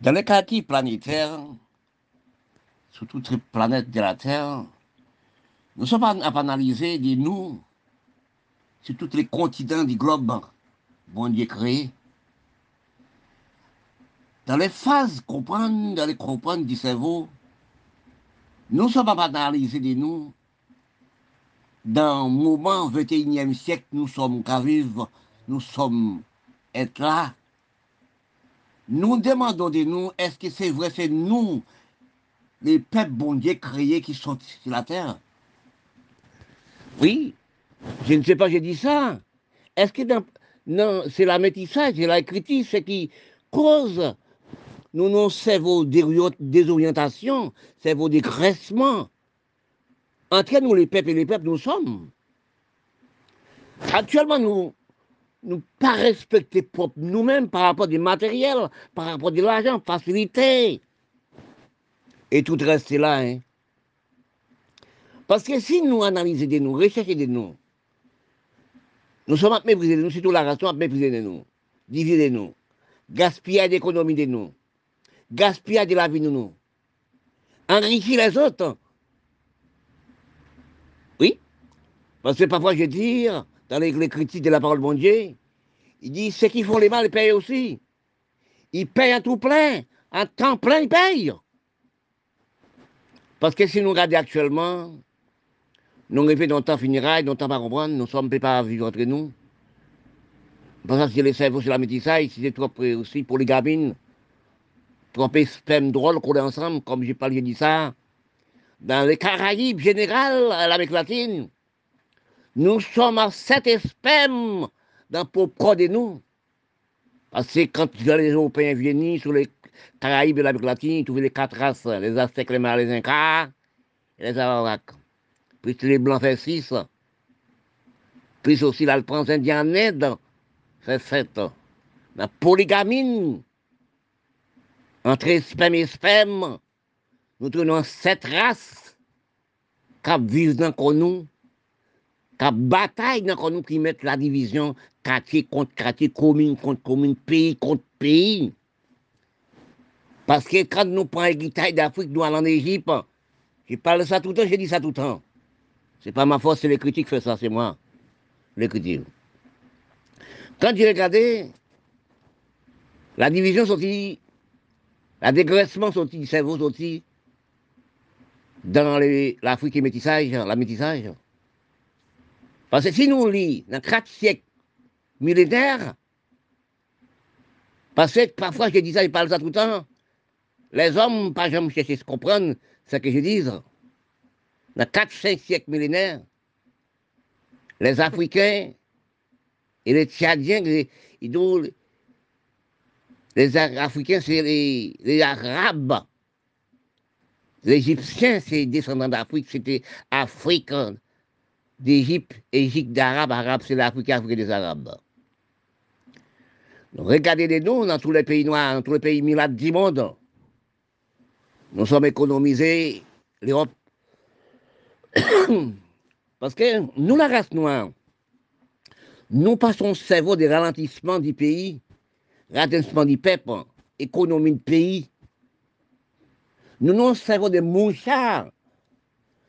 Dans les quartiers planétaires, sur toute la planète de la Terre, nous sommes à analyser de nous, sur tous les continents du globe, bon Dieu créé. Dans les phases comprendre, dans les comprendre du cerveau, nous sommes à analyser de nous, dans le moment 21e siècle, nous sommes qu'à nous sommes être là. Nous demandons de nous, est-ce que c'est vrai, c'est nous, les peuples bon Dieu créés qui sont sur la terre? Oui, je ne sais pas, j'ai dit ça. Est-ce que non, c'est la métissage, c'est la critique, c'est qui cause nous non vos désorientations, c'est vos dégraissements. Entre nous, les peuples et les peuples, nous sommes. Actuellement, nous nous pas respecter nous-mêmes par rapport du matériel, par rapport de l'argent, facilité. Et tout reste là. Hein. Parce que si nous analysons de nous, recherchons de nous, nous sommes à mépriser de nous, surtout la race, à mépriser de nous, diviser de nous, gaspiller d'économie de nous, gaspiller de la vie de nous, enrichir les autres. Oui, parce que parfois je dis, dans les, critiques de la parole de Dieu, il dit ceux qui font les mal, ils payent aussi. Ils payent à tout plein, en temps plein, ils payent. Parce que si nous regardons actuellement, nous rêvons dans le temps funérailles, dans le temps pas comprendre, nous ne sommes pas à vivre entre nous. Parce que les cerveaux sur la métissage, c'est trop aussi pour les gamines. Trop sperme drôle qu'on est ensemble, comme j'ai parlé de ça. Dans les Caraïbes générales, à l'Amérique latine, nous sommes à sept spermes dans pour de nous. Parce que quand les Européens viennent sur les Caraïbes et l'Amérique latine, ils trouvent les quatre races, les Aztèques, les Mayas, les Incas et les Arawaks. Puis les Blancs fait six. Puis aussi l'Alpance indien en fait sept. La polygamine, entre sperme et sperme, nous trouvons sept races qui vivent dans nous la bataille dans nous qui mettent la division quartier contre quartier, commune contre commune, pays contre pays. Parce que quand nous prenons les guitares d'Afrique, nous allons en Égypte, je parle ça tout le temps, je dis ça tout le temps. C'est pas ma force, c'est les critiques qui font ça, c'est moi. Les critiques. Quand j'ai regardé, la division sortie, la dégraissement sorti du cerveau sorti dans l'Afrique et métissage, la métissage. Parce que si nous lisons dans quatre siècles militaires, parce que parfois je dis ça, je parle ça tout le temps, les hommes, pas jamais chercher à comprendre ce que je dis. Dans 4-5 siècles millénaires, les Africains et les Tchadiens, les, les Africains, c'est les, les, Arabes. Les Égyptiens, c'est descendants d'Afrique, c'était Afrique d'Égypte, Égypte d'Arabe, Arabe, c'est l'Afrique, Afrique des Arabes. regardez nous dans tous les pays noirs, dans tous les pays milades du monde. Nous sommes économisés, l'Europe. Parce que nous, la race noire, nous passons cerveau des ralentissements du pays, ralentissement du peuple, économie du pays. Nous, nous, cerveau des mouchards.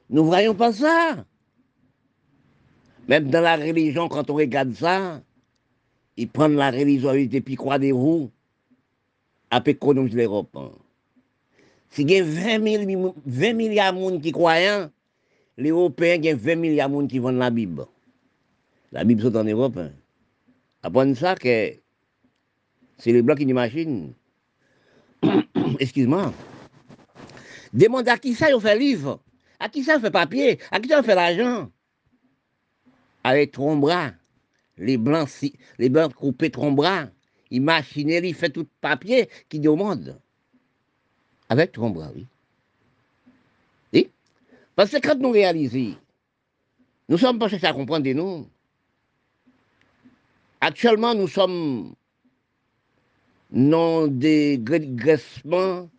Nous ne voyons pas ça. Même dans la religion, quand on regarde ça, ils prennent la religion et puis croient des roues à économiser l'Europe. Si il y a 20, milliards de gens qui croient, les Européens, il y a 20 milliards de gens qui vendent la Bible. La Bible, c'est en Europe. Après ça, que c'est les Blancs qui nous machinent. Excuse-moi. Demande à qui ça, on fait livre? À qui ça, on fait papier? À qui ça, on fait l'argent? Avec ton. Les blancs, les blancs coupés ton bras. Il machine, il fait tout papier qui demande. Avec ton bras, oui. oui. Parce que quand nous réalisons, nous sommes pas à comprendre de nous. Actuellement, nous sommes non des graissements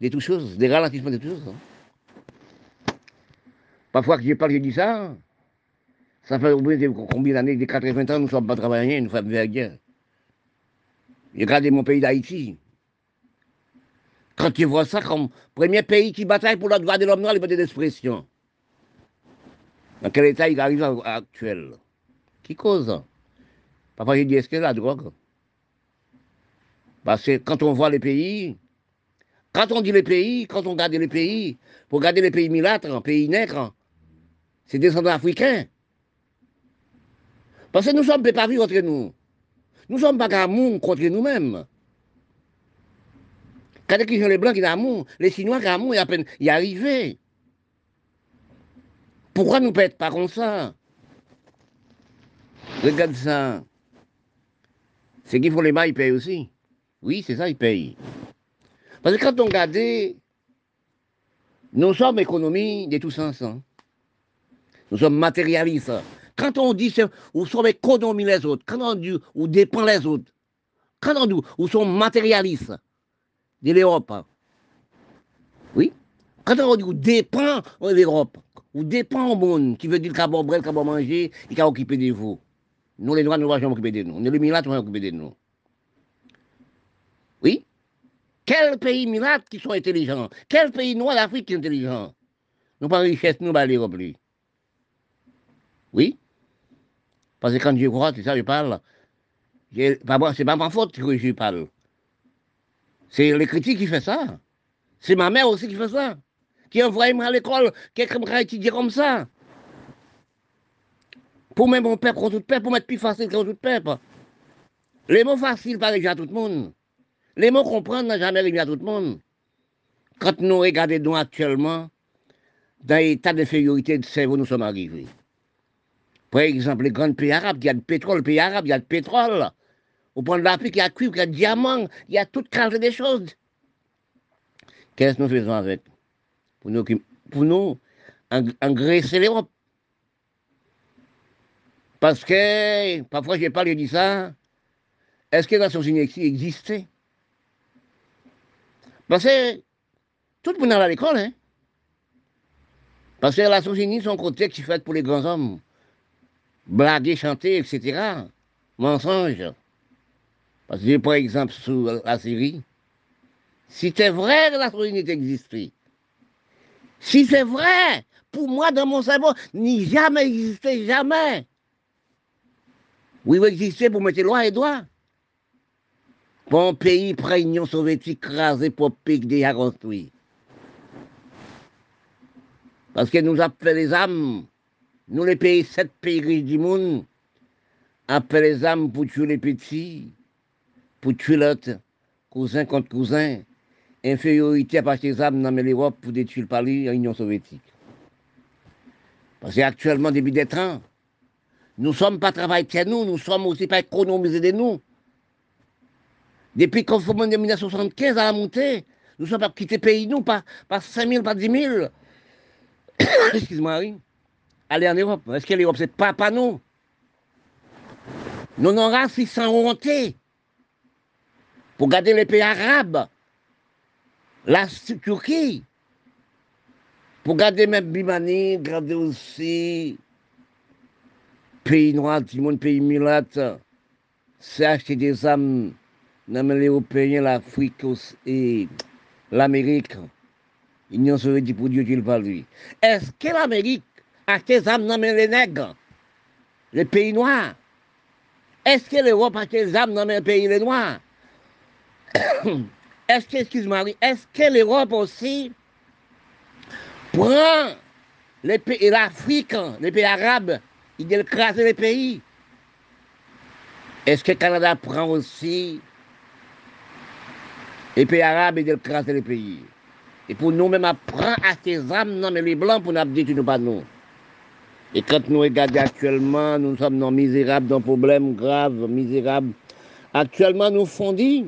de toutes choses, des ralentissements de toutes choses. Hein. Parfois que je parle, je dis ça. Ça fait combien d'années, des 80 ans, nous ne sommes pas travaillés, nous la guerre. Regardez mon pays d'Haïti. Quand tu vois ça comme premier pays qui bataille pour le droit de l'homme noir, liberté d'expression. Dans quel état il arrive actuel? Qui cause? Parfois, je dis, est-ce que la drogue? Parce que quand on voit les pays, quand on dit les pays, quand on regarde les pays, pour regarder les pays milâtres, pays nègres, c'est descendants africains. Parce que nous sommes pas vivre entre nous. Nous ne sommes pas d'amour contre nous-mêmes. Quand ils ont les blancs qui ont l'amour, les chinois qui ont l'amour, ils à peine y arriver. Pourquoi nous ne pas comme ça? Regarde ça. C'est qu'il faut les mains, ils payent aussi. Oui, c'est ça, ils payent. Parce que quand on regarde, nous sommes économie de tous sens. Hein. Nous sommes matérialistes. Quand on dit que nous sommes économie les autres, quand on dit ou dépend les autres, quand on dit nous sommes matérialistes de l'Europe, hein. oui, quand on dit ou dépend l'Europe, ou dépend au monde, qui veut dire qu'à boire, qu'à boire manger, et qu'à occuper de vous. Nous, les Noirs, nous ne jamais occuper de nous. Nous, les Milates, nous ne occuper de nous. Oui Quel pays Milates qui sont intelligents? Quel pays noir d'Afrique qui est intelligent? Nous pas richesse, nous, pas l'Europe. Oui Parce que quand je crois, c'est ça, je parle. C'est pas ma faute que je parle. C'est les critiques qui font ça. C'est ma mère aussi qui fait ça. Qui envoie à l'école, quelqu'un m'a étudier comme ça. Pour mettre mon peuple contre tout peuple, pour mettre plus facile contre tout peuple. Les mots faciles pas à tout le monde. Les mots comprendre n'a jamais arrivé à tout le monde. Quand nous regardons actuellement, dans l'état d'infériorité de cerveau, nous sommes arrivés. Par exemple, les grands pays arabes, il y a du pétrole, le pays arabe, il y a du pétrole. Au point de l'Afrique, il y a cuivre, il y a diamant, il y a toute qualité de choses. Qu'est-ce que nous faisons avec? Pour nous, engraisser l'Europe. Parce que, parfois j'ai parlé de ça, est-ce que la Nations Unies Parce que tout le monde est à l'école, hein. Parce que la Nations Unies sont un contexte fait pour les grands hommes blaguer, chanter, etc. Mensonge. Parce que, par exemple, sur la Syrie, si c'est vrai que la souveraineté existait, si c'est vrai, pour moi, dans mon cerveau, n'y jamais existé, jamais. Oui, il existait pour mettre loi et droit. Pour un pays près l'Union soviétique crasé pour pique déjà construit. Parce que nous avons fait les âmes nous, les pays, sept pays riches du monde, appelons les âmes pour tuer les petits, pour tuer l'autre, cousin contre cousin, infériorité à partir des âmes dans l'Europe pour détruire le Paris en Union soviétique. Parce qu'actuellement, depuis des temps, nous ne sommes pas travaillés de nous, nous ne sommes aussi pas économisés de nous. Depuis qu'on fait en 1975 à la montée, nous ne sommes pas quittés pays, nous, pas, pas 5 000, pas 10 000. Excuse-moi, oui aller en Europe. Est-ce que l'Europe, c'est pas, pas nous? Nous n'aurons si sans honte pour garder les pays arabes, la Turquie, pour garder même Bimani, garder aussi pays noirs, monde, pays milate, c'est acheter des âmes dans les Européens, l'Afrique et l'Amérique. L'Union soviétique pour Dieu qu'il va lui. Est-ce que l'Amérique acheter des âmes dans les nègres, les pays noirs. Est-ce que l'Europe a des âmes dans les pays les noirs? Est-ce que, excuse-moi, est-ce que l'Europe aussi prend les pays, l'Afrique, les pays arabes, il écrase les pays? Est-ce que le Canada prend aussi les pays arabes et écrase les pays? Et pour nous-mêmes, apprendre à ces âmes, non, les blancs, pour nous dire, nous pas nous. Et quand nous regardons actuellement, nous sommes dans misérables, dans problèmes graves, misérables. Actuellement, nous fondis.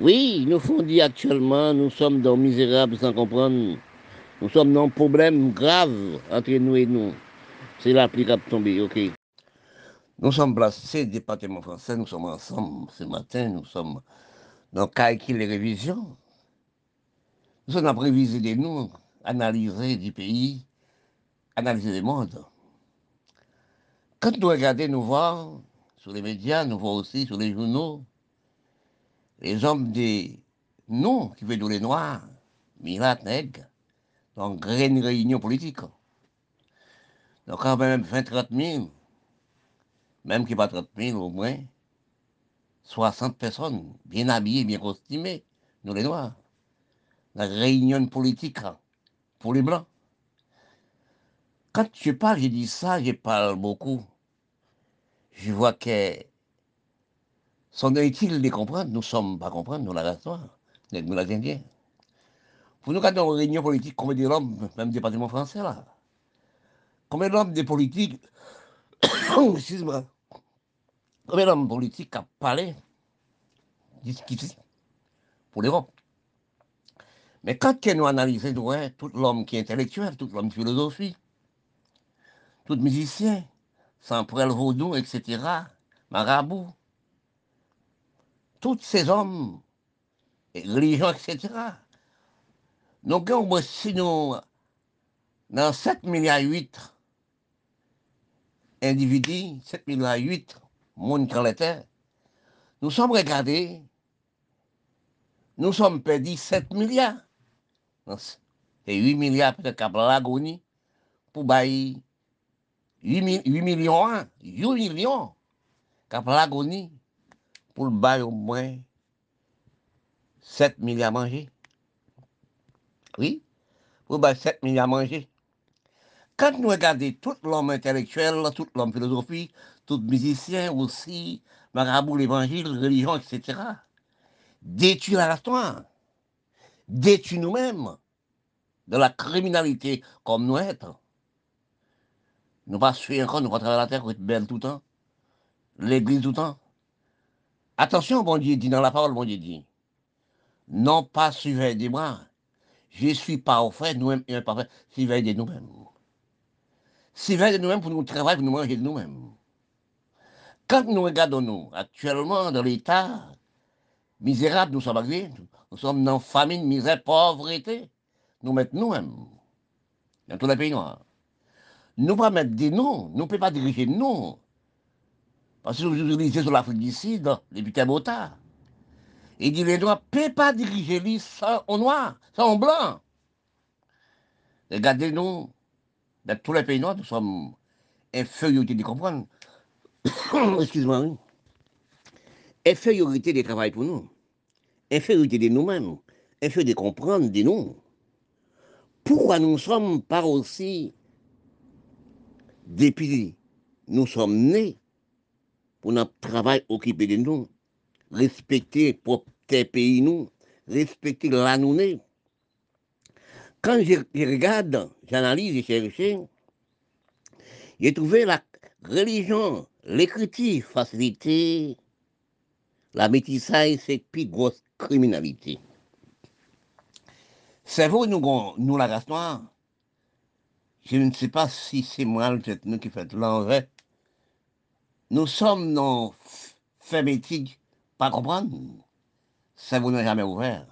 Oui, nous fondis actuellement, nous sommes dans misérables sans comprendre. Nous sommes dans problèmes graves entre nous et nous. C'est l'applicable tombé, ok. Nous sommes placés, département français, nous sommes ensemble ce matin, nous sommes dans calcul les révisions. Nous sommes en préviser de nous, analyser du pays, analyser le monde. Quand nous regardons, nous voyons sur les médias, nous voyons aussi sur les journaux, les hommes des nous, qui veut les noirs, Mirat, nègre, donc une réunion politique. Donc quand même 20-30 000, même qui pas 30 000 au moins, 60 personnes, bien habillées, bien costumées, nous les noirs. La réunion politique pour les blancs. Quand je parle, je dis ça, je parle beaucoup. Je vois que sont utile de comprendre, nous ne sommes pas comprendre, nous la race nous les Indiens. Pour nous, quand on réunion politique, combien d'hommes, même département français là, combien d'hommes des politiques, excuse-moi, combien d'hommes politiques ont parlé, pour l'Europe. Mais quand nous analysons tout l'homme qui est intellectuel, tout l'homme philosophie, tout musicien, sans le vaudou, etc., marabout, tous ces hommes, religions, etc., donc, si nous, dans 7 milliards 8 individus, 7 milliards 8 monde qui la nous sommes regardés, nous sommes perdus 7 milliards. Et 8 milliards peut-être qu'à l'agonie pour bailler 8, millions, 8 millions qu'à l'agonie pour bailler au moins 7 milliards à manger. Oui, pour bailler 7 milliards à manger. Quand nous regardons tout l'homme intellectuel, tout l'homme philosophie, tout musicien aussi, marabout, l'évangile, religion, etc., détruit la race détruit nous-mêmes de la criminalité comme nous être. Nous pas suivre encore, nous pas la terre, être belle tout le temps, l'église tout le temps. Attention, bon Dieu dit dans la parole, bon Dieu dit, non pas suivre des moi, je suis pas fait, nous-mêmes et parfait, suivre de nous-mêmes. Suivre de nous-mêmes pour nous travailler, pour nous manger de nous-mêmes. Quand nous regardons nous, actuellement dans l'état misérable, nous sommes arrivés, nous sommes dans famine, misère, pauvreté. Nous mettons nous-mêmes, dans tous les pays noirs. Nous ne pas mettre des noms, nous ne pouvons pas diriger nous. Parce que vous utilisez sur l'Afrique du Sud, putains Bota. Il dit les noirs ne peuvent pas diriger les sans au noir, sans au blanc. Regardez-nous, dans tous les pays noirs, nous sommes infériorité de comprendre. Excuse-moi. Infériorité de travail pour nous. Infériorité de nous-mêmes. Infériorité de comprendre de nous. Pourquoi nous ne sommes pas aussi, depuis nous sommes nés, pour notre travail occupé de nous, respecter tes pays nous, respecter la nous Quand je, regarde, j'analyse et cherche, j'ai trouvé la religion, l'écriture facilité, la métissage, c'est plus grosse criminalité. C'est vous, nous, nous la race. Je ne sais pas si c'est moi, peut-être nous qui faites l'envers. Nous sommes nos fermétiques, pas comprendre. Ça vous n'a jamais ouvert.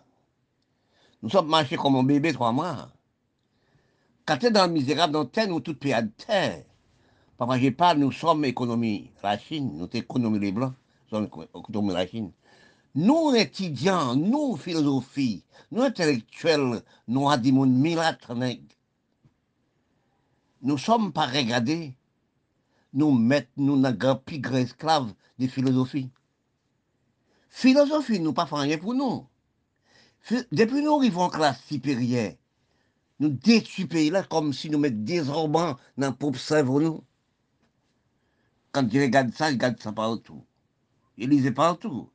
Nous sommes marchés comme un bébé trois mois. Quand tu es dans le misérable, dans terre, nous tout pays à terre. Papa, je parle, nous sommes économie, la Chine, nous sommes économie les Blancs, nous sommes économie la Chine. Nous, étudiants, nous, philosophie, nous, intellectuels, nous, à des nous ne sommes pas regardés, nous mettons nous dans grand pigre esclave de philosophie. Philosophie, nous pas rien pour nous. Depuis nous arrivons en classe supérieure, nous détruisons pays là comme si nous mettions des dans le propre cerveau nous. Quand je regarde ça, je regarde ça partout. Je lisais partout.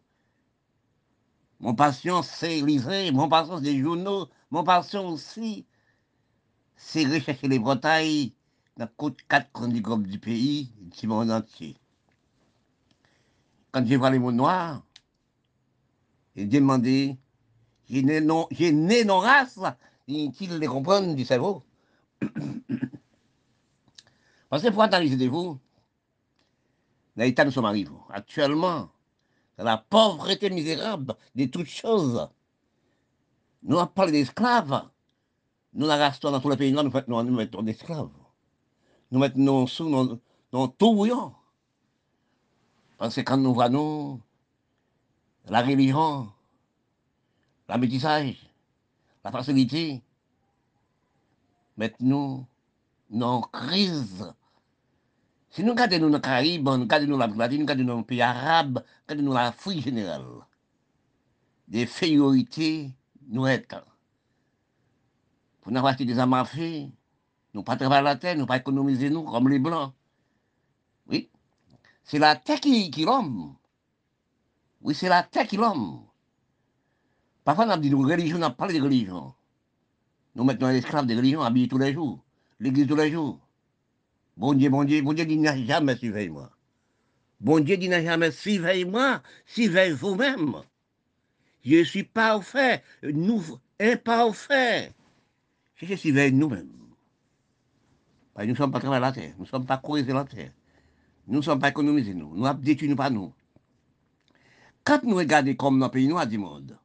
Mon passion, c'est lire, mon passion, c'est des journaux, mon passion aussi, c'est rechercher les Bretailles dans quatre coins du pays, du monde entier. Quand vois les mots noirs, j'ai demandé, j'ai né non, j'ai né non race, ils les comprennent du cerveau. Parce que pour analyser de vous, dans l'état nous sommes arrivés. Actuellement, la pauvreté misérable de toutes choses. Nous avons parlé d'esclaves. Nous la restons dans tous les pays, nous, nous, nous mettons d'esclaves. Nous mettons sous nos, nos tout bouillon. Parce que quand nous voyons la religion, la métissage, la facilité. Maintenant, en crise. Si nous regardons dans les Caraïbes, nous regardons l'Amérique latine, nous regardons dans les pays arabes, nous regardons l'Afrique générale, des féorités nous être. Pour nous acheter des armes nous pas travailler la terre, nous pas économiser nous comme les Blancs. Oui. C'est la terre qui, qui l'homme. Oui, c'est la terre qui l'homme. Parfois, on a dit religion, on a parlé de religion. Nous les esclaves de religion habillés tous les jours, l'église tous les jours. Bon Dieu, bon Dieu, bon Dieu dit n'a jamais suivi moi. Bon Dieu dit n'a jamais suivi moi, suivez vous-même. Je suis parfait, nous imparfait. Je suis nous-mêmes. Nous ne sommes pas travaillés la terre, nous ne sommes pas corrigés la terre. Nous ne sommes pas économisés, nous. Nous avons détruit nous pas nous. Quand nous regardons comme dans le pays noir du monde,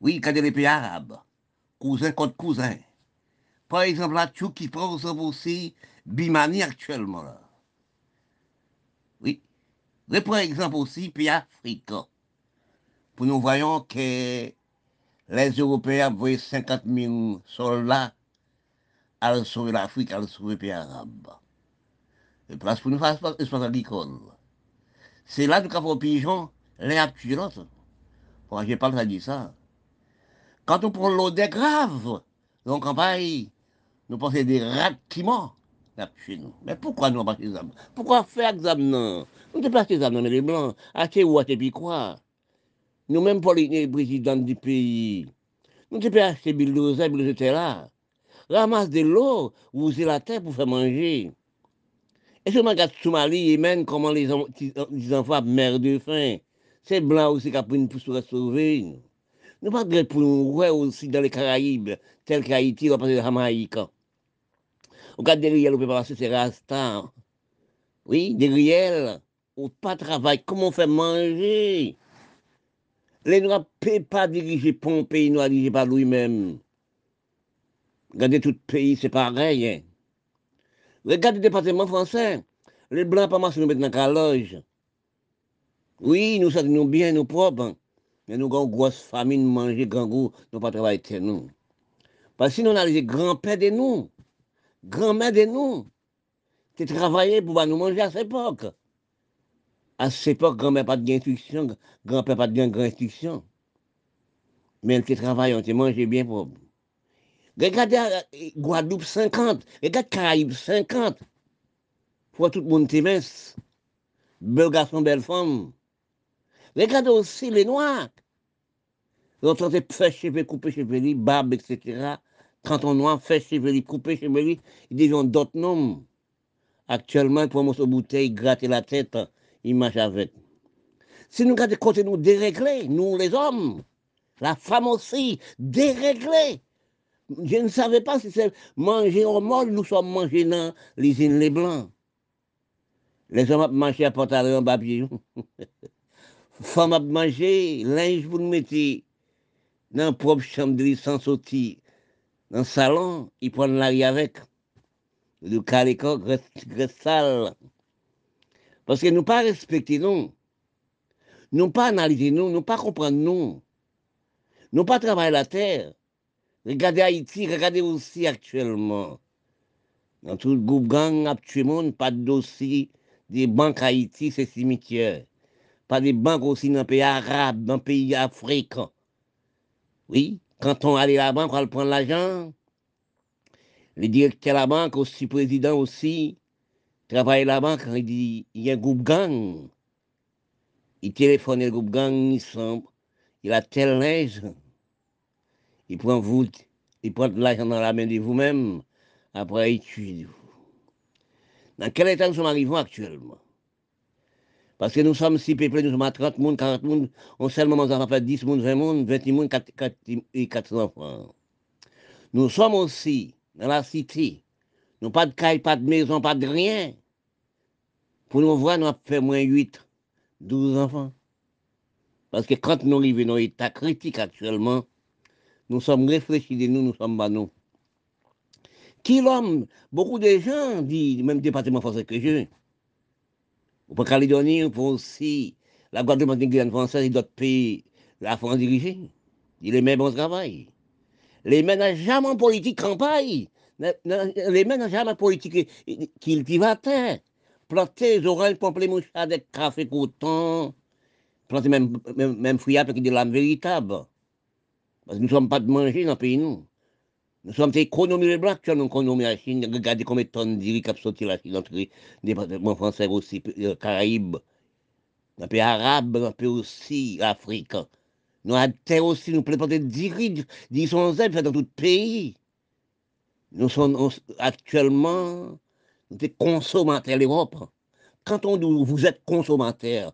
oui, regardez les pays arabes, cousin contre cousin. Par exemple, la qui prend aussi Bimani actuellement. Là. Oui. Par exemple aussi pays africains. Pour nous voyons que les Européens voient 50 000 soldats à sauver l'Afrique, à sauver les pays arabes. Et place pour nous faire espace agricole. C'est là que nous avons pigeons, l'un tué l'autre. Je n'ai pas le dire ça. Quand on prend l'eau des graves, dans la campagne, nous pensons des rats qui mort chez nous. Mais pourquoi nous pas des âmes Pourquoi faire des âmes non Nous ne pas des âmes mais les blancs. Acheter ou acheter puis quoi Nous-mêmes, pour les présidents du pays, nous ne pas acheter bulldozer, bulldozer là. Ramasse de l'eau, user la terre pour faire manger. Et on regarde Somalie, Yémen, comment les, enfants meurent de faim, c'est blanc aussi qui a pris une pour sauver. Nous pas de pour nous aussi dans les Caraïbes, tel qu'Haïti, on passe de Jamaïque. Regarde derrière, on peut passer, c'est Rasta. Oui, derrière, on pas travailler, comment on fait manger? Les Noirs ne peuvent pas diriger un pays noir dirigé par lui-même. Regardez tout pays, c'est pareil. Hein. Regardez le département français. Les blancs pas marcher nous mettre dans la loge. Oui, nous sommes bien, nous propres. Mais nous avons une grosse famine, manger, grand goût, nous pas travailler nous. Parce que sinon, on a les grands-pères de nous, grand-mère de nous, qui travaillaient pour nous manger à cette époque. À cette époque, grand-mère pas d'instruction, grand-père pas de grande instruction. Mais elle qui travaille, on te mange bien propre. Regardez euh, Guadeloupe 50, regardez Caraïbes 50. Pour tout le monde mince. Bel garçon, belle femme. Regardez aussi les Noirs. De faire cheveux, couper cheveux, barbe, etc. Quand on noir fait cheveux, couper cheveux, ils ont d'autres noms. Actuellement, ils prennent une bouteille, gratter la tête, ils marchent avec. Si nous regardons côté nous dérégler, nous les hommes, la femme aussi, dérégler. Je ne savais pas si c'est manger au mort, nous sommes mangés dans l'usine Les Blancs. Les hommes mangé à pantalon en papier. Femme a mangé, linge vous le mettez dans la propre chambre sans sortir. Dans le salon, ils prennent l'arrière avec. Le caléco reste sale. Parce que nous pas respecter nous. Nous pas analyser nous, nous pas comprendre nous. Nous pas travailler la terre. Regardez Haïti, regardez aussi actuellement. Dans tout le groupe gang, actuellement, pas de dossier des banques Haïti, c'est cimetière. Pas des banques aussi dans les pays arabes, dans les pays africains. Oui, quand on allait à la banque, on prendre l'argent. Le directeur de la banque, aussi président aussi, travaille à la banque, il dit, il y a un groupe gang. Il téléphone le groupe gang, il, il a tel linge il prend vous, il prend l'argent dans la main de vous-même, après il tue. Dans quel état nous sommes arrivés actuellement? Parce que nous sommes si peuplés, nous sommes à 30 personnes, 40 personnes, on seulement en fait 10 personnes, 20 personnes, 20 personnes, 4, 4, et 400 enfants. Nous sommes aussi dans la cité. Nous pas de caille, pas de maison, pas de rien. Pour nous voir, nous avons fait moins 8, 12 enfants. Parce que quand nous arrivons dans l'état critique actuellement, nous sommes réfléchis de nous, nous sommes pas nous. Qui l'homme Beaucoup de gens disent, même département français que je, pour Calédonie, pour aussi la Guadeloupe, la française et d'autres pays, la France dirigée. Il est même bon travail. Les mêmes n'ont jamais politique campagne. Les mêmes n'ont jamais politique cultivateur. Planter les oranges, pamplemouches avec café coton. Planter même, même, même fruits avec de l'âme véritable. Parce que nous ne sommes pas de manger dans le pays, nous. Nous sommes économies les blancs, nous économies la Chine. Regardez combien de tonnes d'iri qui sorti la Chine entre les français aussi, euh, Caraïbes, dans les pays arabes, dans les pays aussi Afrique. Nous avons aussi, nous planter d'iri, d'iri sont dans tout le pays. Nous sommes actuellement des consommateurs l'Europe. Quand vous êtes consommateurs,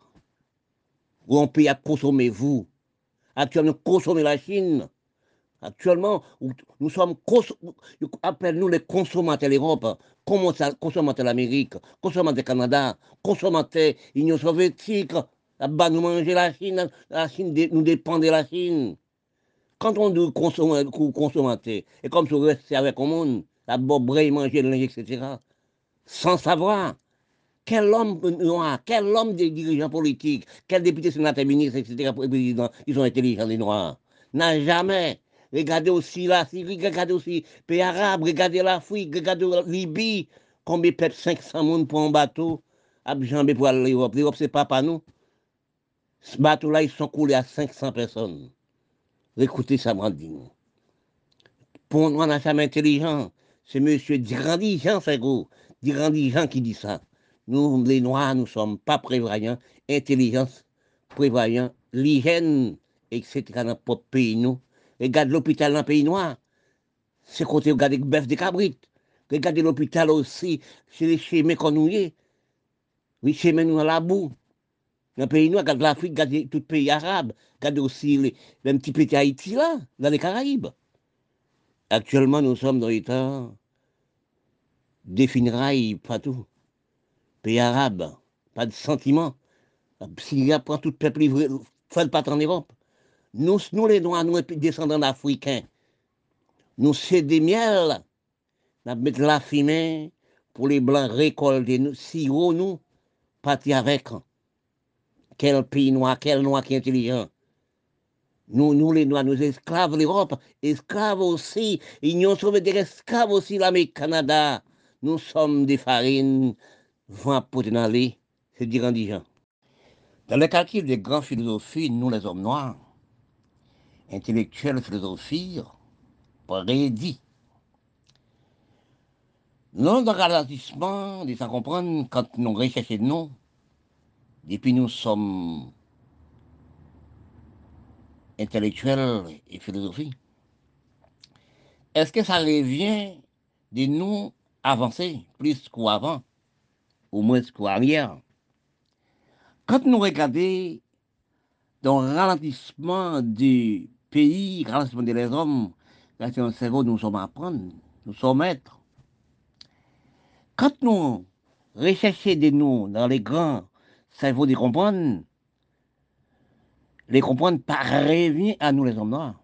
ou on paye à consommer vous, actuellement consommer la Chine, Actuellement, nous sommes, appelle-nous les consommateurs l'Europe, consommateurs l'Amérique, consommateurs Canada, consommateurs l'Union soviétique. Là-bas, nous mangeons la Chine, la Chine nous dépend de la Chine. Quand on dit consommateur, et comme on restait avec le monde, là-bas, manger le linge, etc., sans savoir quel homme noir, quel homme des dirigeants politiques, quel député, sénateur, ministre, etc., président, ils sont intelligents, les noirs, n'a jamais regardez aussi la Syrie, regardez aussi les pays arabes, regardez l'Afrique, regardez la Libye, combien peut 500 personnes pour un bateau, à jambes pour aller l'Europe. L'Europe, c'est pas pas nous. Ce bateau-là, ils sont coulés à 500 personnes. Écoutez ça, nous. Pour nous, on n'a jamais intelligent. C'est monsieur Dirandis-Jean, c'est gros. Dirandis-Jean qui dit ça. Nous, les Noirs, nous ne sommes pas prévoyants, intelligence, prévoyants, l'hygiène, etc. dans notre pays, nous. Regarde l'hôpital dans le pays noir. C'est côté regarde le bœuf de cabrite. Regardez l'hôpital aussi chez les chemins qu'on nous est. Oui, chemins nous dans la boue. Dans le pays noir, regarde l'Afrique, regarde tout le pays arabe. Regarde aussi les, même petit petit Haïti là, dans les Caraïbes. Actuellement, nous sommes dans l'état définirail, pas tout. Pays arabe, pas de sentiment. S'il y a pas tout le peuple livré, faut pas en Europe. Nous, nous les Noirs, nous, descendants d'Africains, nous c'est des miels. Nous mettons la fumée pour les Blancs récolter. Nous, si haut, nous, partir avec. Quel pays noir, quel noir qui est intelligent. Nous, nous les Noirs, nous esclaves l'Europe, esclaves aussi, Union soviétique, esclaves aussi l'Amérique, Canada. Nous sommes des farines, vent pour aller, c'est dire indigent. Dans le calcul des grands philosophies, nous les hommes noirs, intellectuelle philosophie prédit. Nous, dans ralentissement, de s'en comprendre, quand nous recherchons nous, depuis nous sommes intellectuels et philosophiques, est-ce que ça revient de nous avancer plus qu'avant, au moins qu'arrière Quand nous regardons dans le ralentissement du pays, grâce à les hommes, grâce un cerveau, nous sommes à apprendre, nous sommes maîtres. Quand nous recherchons de nous dans les grands cerveaux de comprendre, les comprendre par revient à nous les hommes noirs.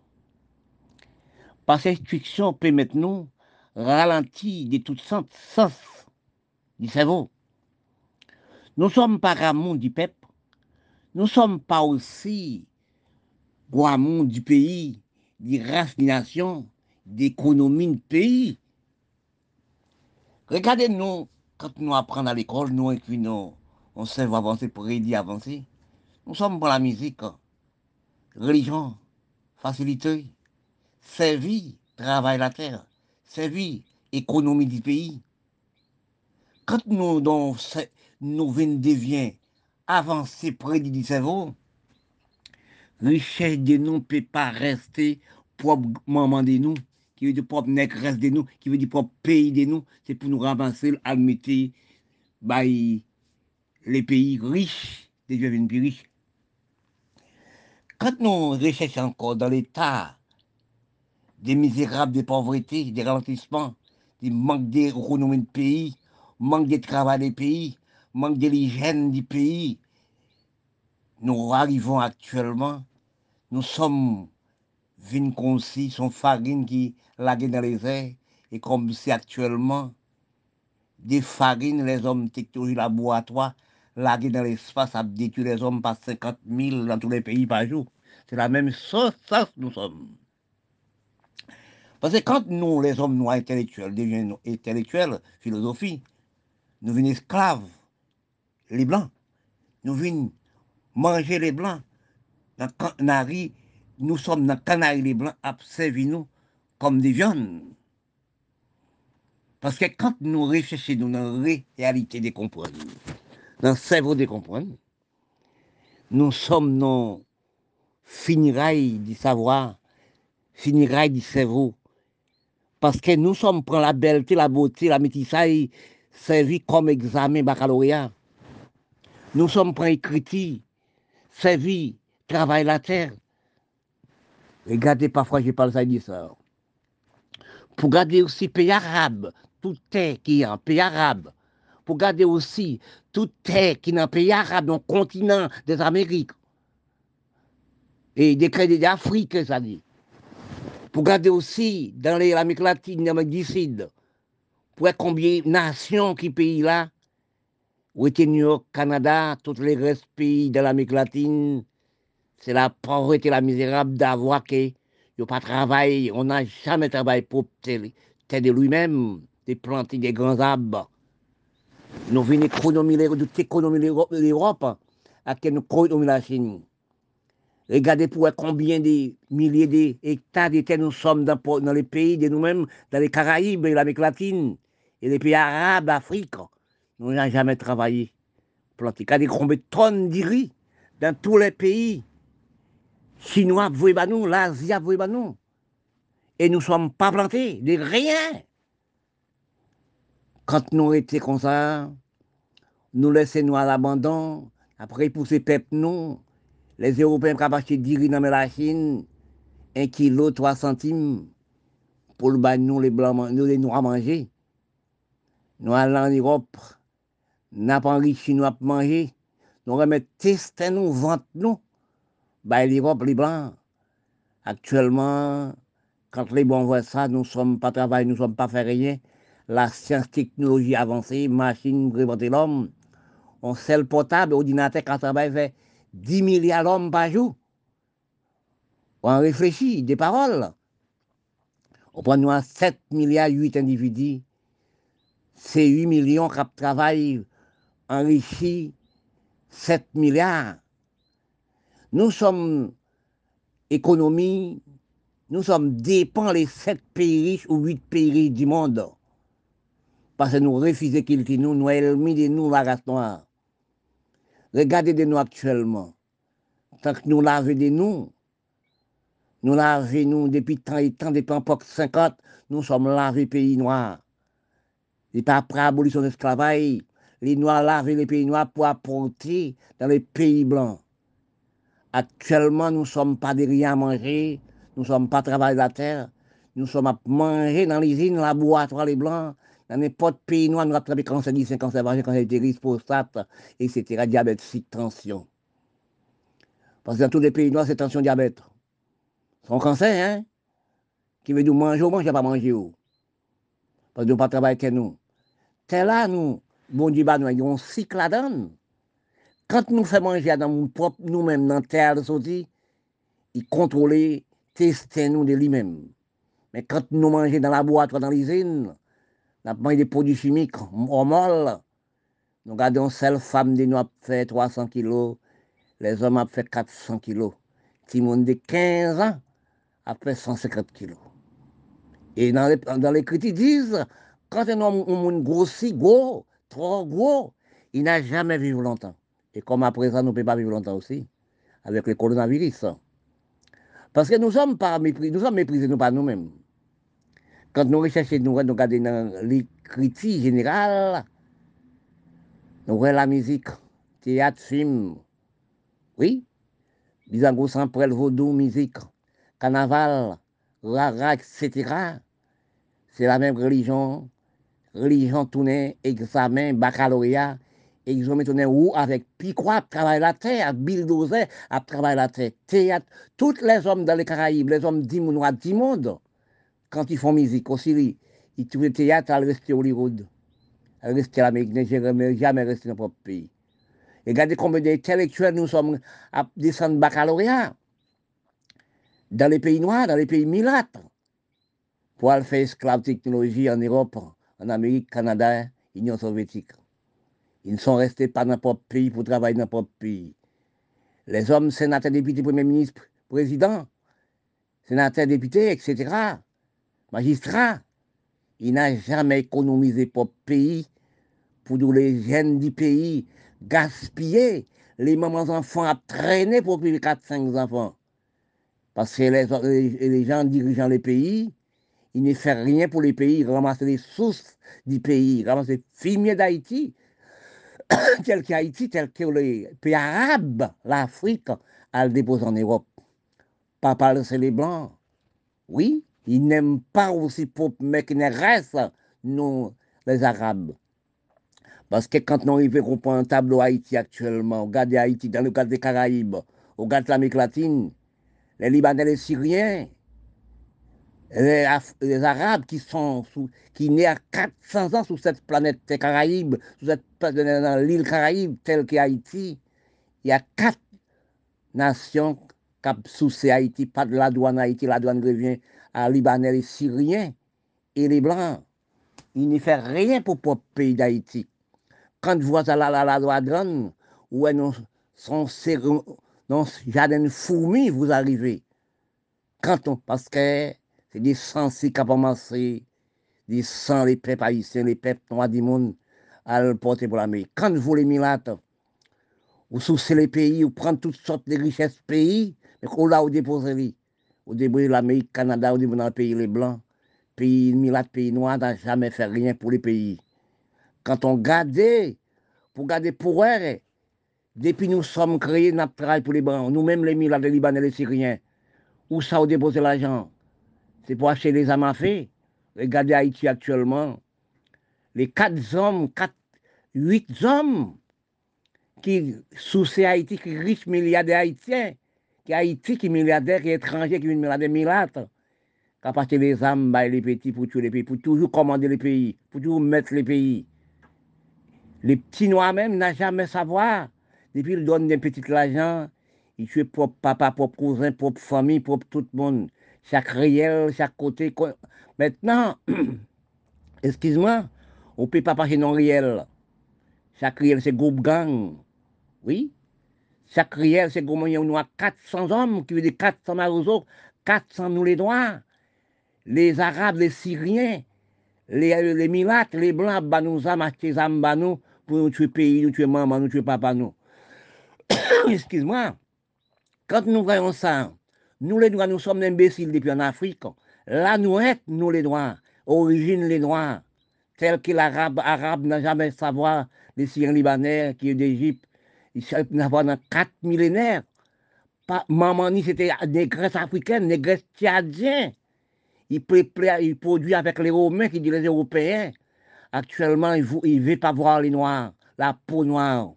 Par cette instruction permet nous ralentir de tout sens, sens du cerveau. Nous sommes par amour du peuple, nous ne sommes pas aussi Guamon du pays, des races, des du pays. Regardez-nous, quand nous apprenons à l'école, nous inclinons, on sait avancer pour aider avancer. Nous sommes pour la musique, religion, facilité, servir, travail la terre, servir, économie du pays. Quand nous, dans, nous devient avancer près du cerveau, richesse de nous ne peut pas rester propre maman de nous, qui veut dire propre reste de nous, qui veut dire propre pays de nous, c'est pour nous ramasser, admettre bah, les pays riches, deviennent plus riches. Quand nous recherchons encore dans l'état des misérables, des pauvretés, des ralentissements, des manques d'économie de pays, manque de travail des pays, manque de l'hygiène du pays, nous arrivons actuellement nous sommes vins concis, sont farines qui laguent dans les airs, et comme c'est actuellement des farines, les hommes technologie laboratoire, laguent dans l'espace, à les hommes par 50 000 dans tous les pays par jour. c'est la même sauce, nous sommes. Parce que quand nous, les hommes noirs intellectuels, deviennent intellectuels, philosophie, nous venons esclaves, les blancs. Nous venons manger les blancs. Dans Canari, nous sommes dans Canari les blancs, observez nous comme des viandes. Parce que quand nous réfléchissons dans la réalité des comprendre, dans le cerveau des comprendre, nous sommes dans finirailles du savoir, finirailles du cerveau. Parce que nous sommes pour la belleté, la beauté, la métissage, servi comme examen baccalauréat. Nous sommes pour écriture, servi, travail la terre. Regardez, parfois, je parle ça dit ça. Pour garder aussi pays arabe, tout est qui est en pays arabe. Pour garder aussi tout est qui est en pays arabe, dans le continent des Amériques. Et des crédits d'Afrique, ça dit. Pour garder aussi dans l'Amérique latine, l'Amérique du Sud. Pour combien de nations qui pays là, où était New York, Canada, tous les pays de l'Amérique latine, c'est la pauvreté, la misérable d'avoir que a pas travaillé, on n'a jamais travaillé pour t'aider lui-même, de planter des grands arbres. Nous venons économiser l'Europe, à que nous économisons la Chine. Regardez pour combien de milliers d'hectares de terre nous sommes dans, dans les pays de nous-mêmes, dans les Caraïbes et l'Amérique latine, et les pays arabes, Afrique. Nous n'avons jamais travaillé. Planté. Regardez combien de tonnes de dans tous les pays. Chinois, vous nous, l'Asie, vous nous. Et nous ne sommes pas plantés de rien. Quand nous étions comme ça, nous laissons à l'abandon. Après, pour ces peuples, nous, les Européens qui acheté 10 riz dans la Chine, un kilo, 3 centimes, pour le nous, les blancs, nous, les noirs manger. Nous allons en Europe, pas enrichi, nous avons manger. Nous remettons tester nous, vente nous bah, l'Europe, les Blancs. Actuellement, quand les bons voient ça, nous ne sommes pas travaillés, nous ne sommes pas fait rien. La science, technologie avancée, machine, réinventer l'homme. On sait le portable, l'ordinateur, quand travaille, fait 10 milliards d'hommes par jour. On réfléchit, des paroles. On prend nous 7 milliards, 8 individus. C'est 8 millions qui travaillent enrichis 7 milliards. Nous sommes économie, nous sommes dépendants les sept pays riches ou huit pays riches du monde. Parce que nous refusons qu'ils nous, nous ennemis de nous la race noire. Regardez de nous actuellement. Tant que nous lavons de nous, nous lavons nous depuis tant et tant, depuis l'époque 50, nous sommes lavés pays noirs. Et pas après l'abolition de l'esclavage, les noirs lavent les pays noirs pour apporter dans les pays blancs. Actuellement, nous ne sommes pas de rien à manger, nous ne sommes pas travailler la terre, nous sommes à manger dans l'usine, laboratoire, les blancs, dans n'importe pays noir, nous attrapé cancer du sein, cancer vagin, cancer utérus, prostate, etc., diabète, tension. Parce que dans tous les pays noirs, c'est tension, diabète. Son cancer, hein, qui veut nous manger ou manger, pas manger. Parce que nous pas travailler que nous. C'est là, nous, bon Dieu, bah, nous avons un cycle là-dedans. Quand nous faisons manger dans nous propre, nous-mêmes, dans la terre de il contrôle, nous de lui-même. Mais quand nous mangeons dans la boîte ou dans l'usine, nous avons des produits chimiques hormonaux. Nous gardons seule femme de nous fait 300 kilos, les hommes ont fait 400 kilos. Si monde de 15 ans a fait 150 kilos. Et dans les, dans les critiques, ils disent, quand un homme grossit, gros, trop gros, il n'a jamais vécu longtemps. Et comme après ça, nous ne pouvons pas vivre longtemps aussi, avec le coronavirus. Parce que nous sommes pas méprisés, nous sommes méprisés nous par nous-mêmes. Quand nous recherchons, nous regardons dans l'écriture générale, nous voyons la musique, théâtre, film. Oui, Bizango le vaudou, musique, carnaval, rara, etc. C'est la même religion, religion tournée, examen, baccalauréat, et ils ont mis où avec Piquois, travailler la terre, bulldozer, à travailler la terre, théâtre. Tous les hommes dans les Caraïbes, les hommes du monde, quand ils font musique aussi, ils trouvent le théâtre à rester au Hollywood, à rester à l'Amérique, jamais, jamais rester dans notre pays. Et regardez combien d'intellectuels nous sommes à descendre baccalauréat. dans les pays noirs, dans les pays milates, pour aller faire esclave technologie en Europe, en Amérique, Canada, Union soviétique. Ils ne sont restés pas dans n'importe pays pour travailler dans n'importe pays. Les hommes, sénateurs, députés, premiers ministres, présidents, sénateurs, députés, etc., magistrats, ils n'ont jamais économisé pour pays, pour tous les jeunes du pays, gaspiller les mamans enfants à traîner pour plus 4-5 enfants. Parce que les, les, gens dirigeant les pays, ils ne font rien pour les pays, ils ramassent les sources du pays, ils ramassent les fumiers d'Haïti, tel qu'Haïti, tel que les pays arabes, l'Afrique, à le déposer en Europe. Pas parler les Blancs. Oui, ils n'aiment pas aussi pour mais qui ne restent, nous, les Arabes. Parce que quand nous arrivons à un tableau Haïti actuellement, on regarde Haïti dans le cadre des Caraïbes, on regarde l'Amérique latine, les Libanais, les Syriens, les, Arabes qui sont qui nés à 400 ans sur cette planète des Caraïbes, sur cette dans l'île Caraïbe telle qu'Haïti, il y a quatre nations qui sous Haïti, pas de la douane Haïti, la douane revient à Libanais, les Syriens et les Blancs. Ils ne font rien pour le pays d'Haïti. Quand vous voyez la, la, douane, où elles sont dans ce jardin de fourmis, vous arrivez. Quand on, parce que c'est des sens qui commencé, des sangs, les peuples haïtiens, les peuples noirs du monde, à le porter pour l'Amérique. Quand vous les milates, vous souciez les pays, vous prenez toutes sortes de richesses pays, mais qu'on là, vous déposez. Vous déposez l'Amérique, Canada, vous déposez dans le pays les Blancs. Pays milates, pays noirs, n'a jamais fait rien pour les pays. Quand on garde, pour garder pour eux, depuis nous sommes créés, notre travail pour les Blancs, nous-mêmes les milates, les Libanais, les Syriens, où ça, vous déposez l'argent? C'est pour acheter les armes Regardez Haïti actuellement. Les quatre hommes, quatre, huit hommes qui, sous ces Haïti, qui riches milliardaires haïtiens, qui Haïti, qui milliardaires, qui étrangers, qui milliardaires milliardaires, qui acheté les armes, bah, les petits pour tuer les pays, pour toujours commander les pays, pour toujours mettre les pays. Les petits noirs même n'ont jamais savoir. Depuis, ils donnent des petits l'argent, ils tuent propre papa, propre cousin, propre famille, propre tout le monde chaque réel, chaque côté. Maintenant, excuse-moi, on ne peut pas passer non réel. Chaque réel, c'est groupe gang. Oui. Chaque réel, c'est groupe gang. On a 400 hommes qui veut dire 400 marouzos, 400 nous les droits. Les Arabes, les Syriens, les, les Milates, les Blancs, bah nous avons acheté nous pour nous tuer pays, nous tuer maman, nous tuer papa, nous. Excuse-moi. Quand nous voyons ça, nous les Noirs, nous sommes imbéciles depuis en Afrique. Là, nous sommes, nous les Noirs, origine les Noirs, tel que l'arabe arabe n'a jamais savoir les Syriens libanais qui est d'Égypte. Ils savent n'avoir dans quatre millénaires. Pas, Mamani, c'était négresse africaine, négresse tchadienne. Il, il produit avec les Romains qui disent les Européens. Actuellement, il ne veut pas voir les Noirs, la peau noire.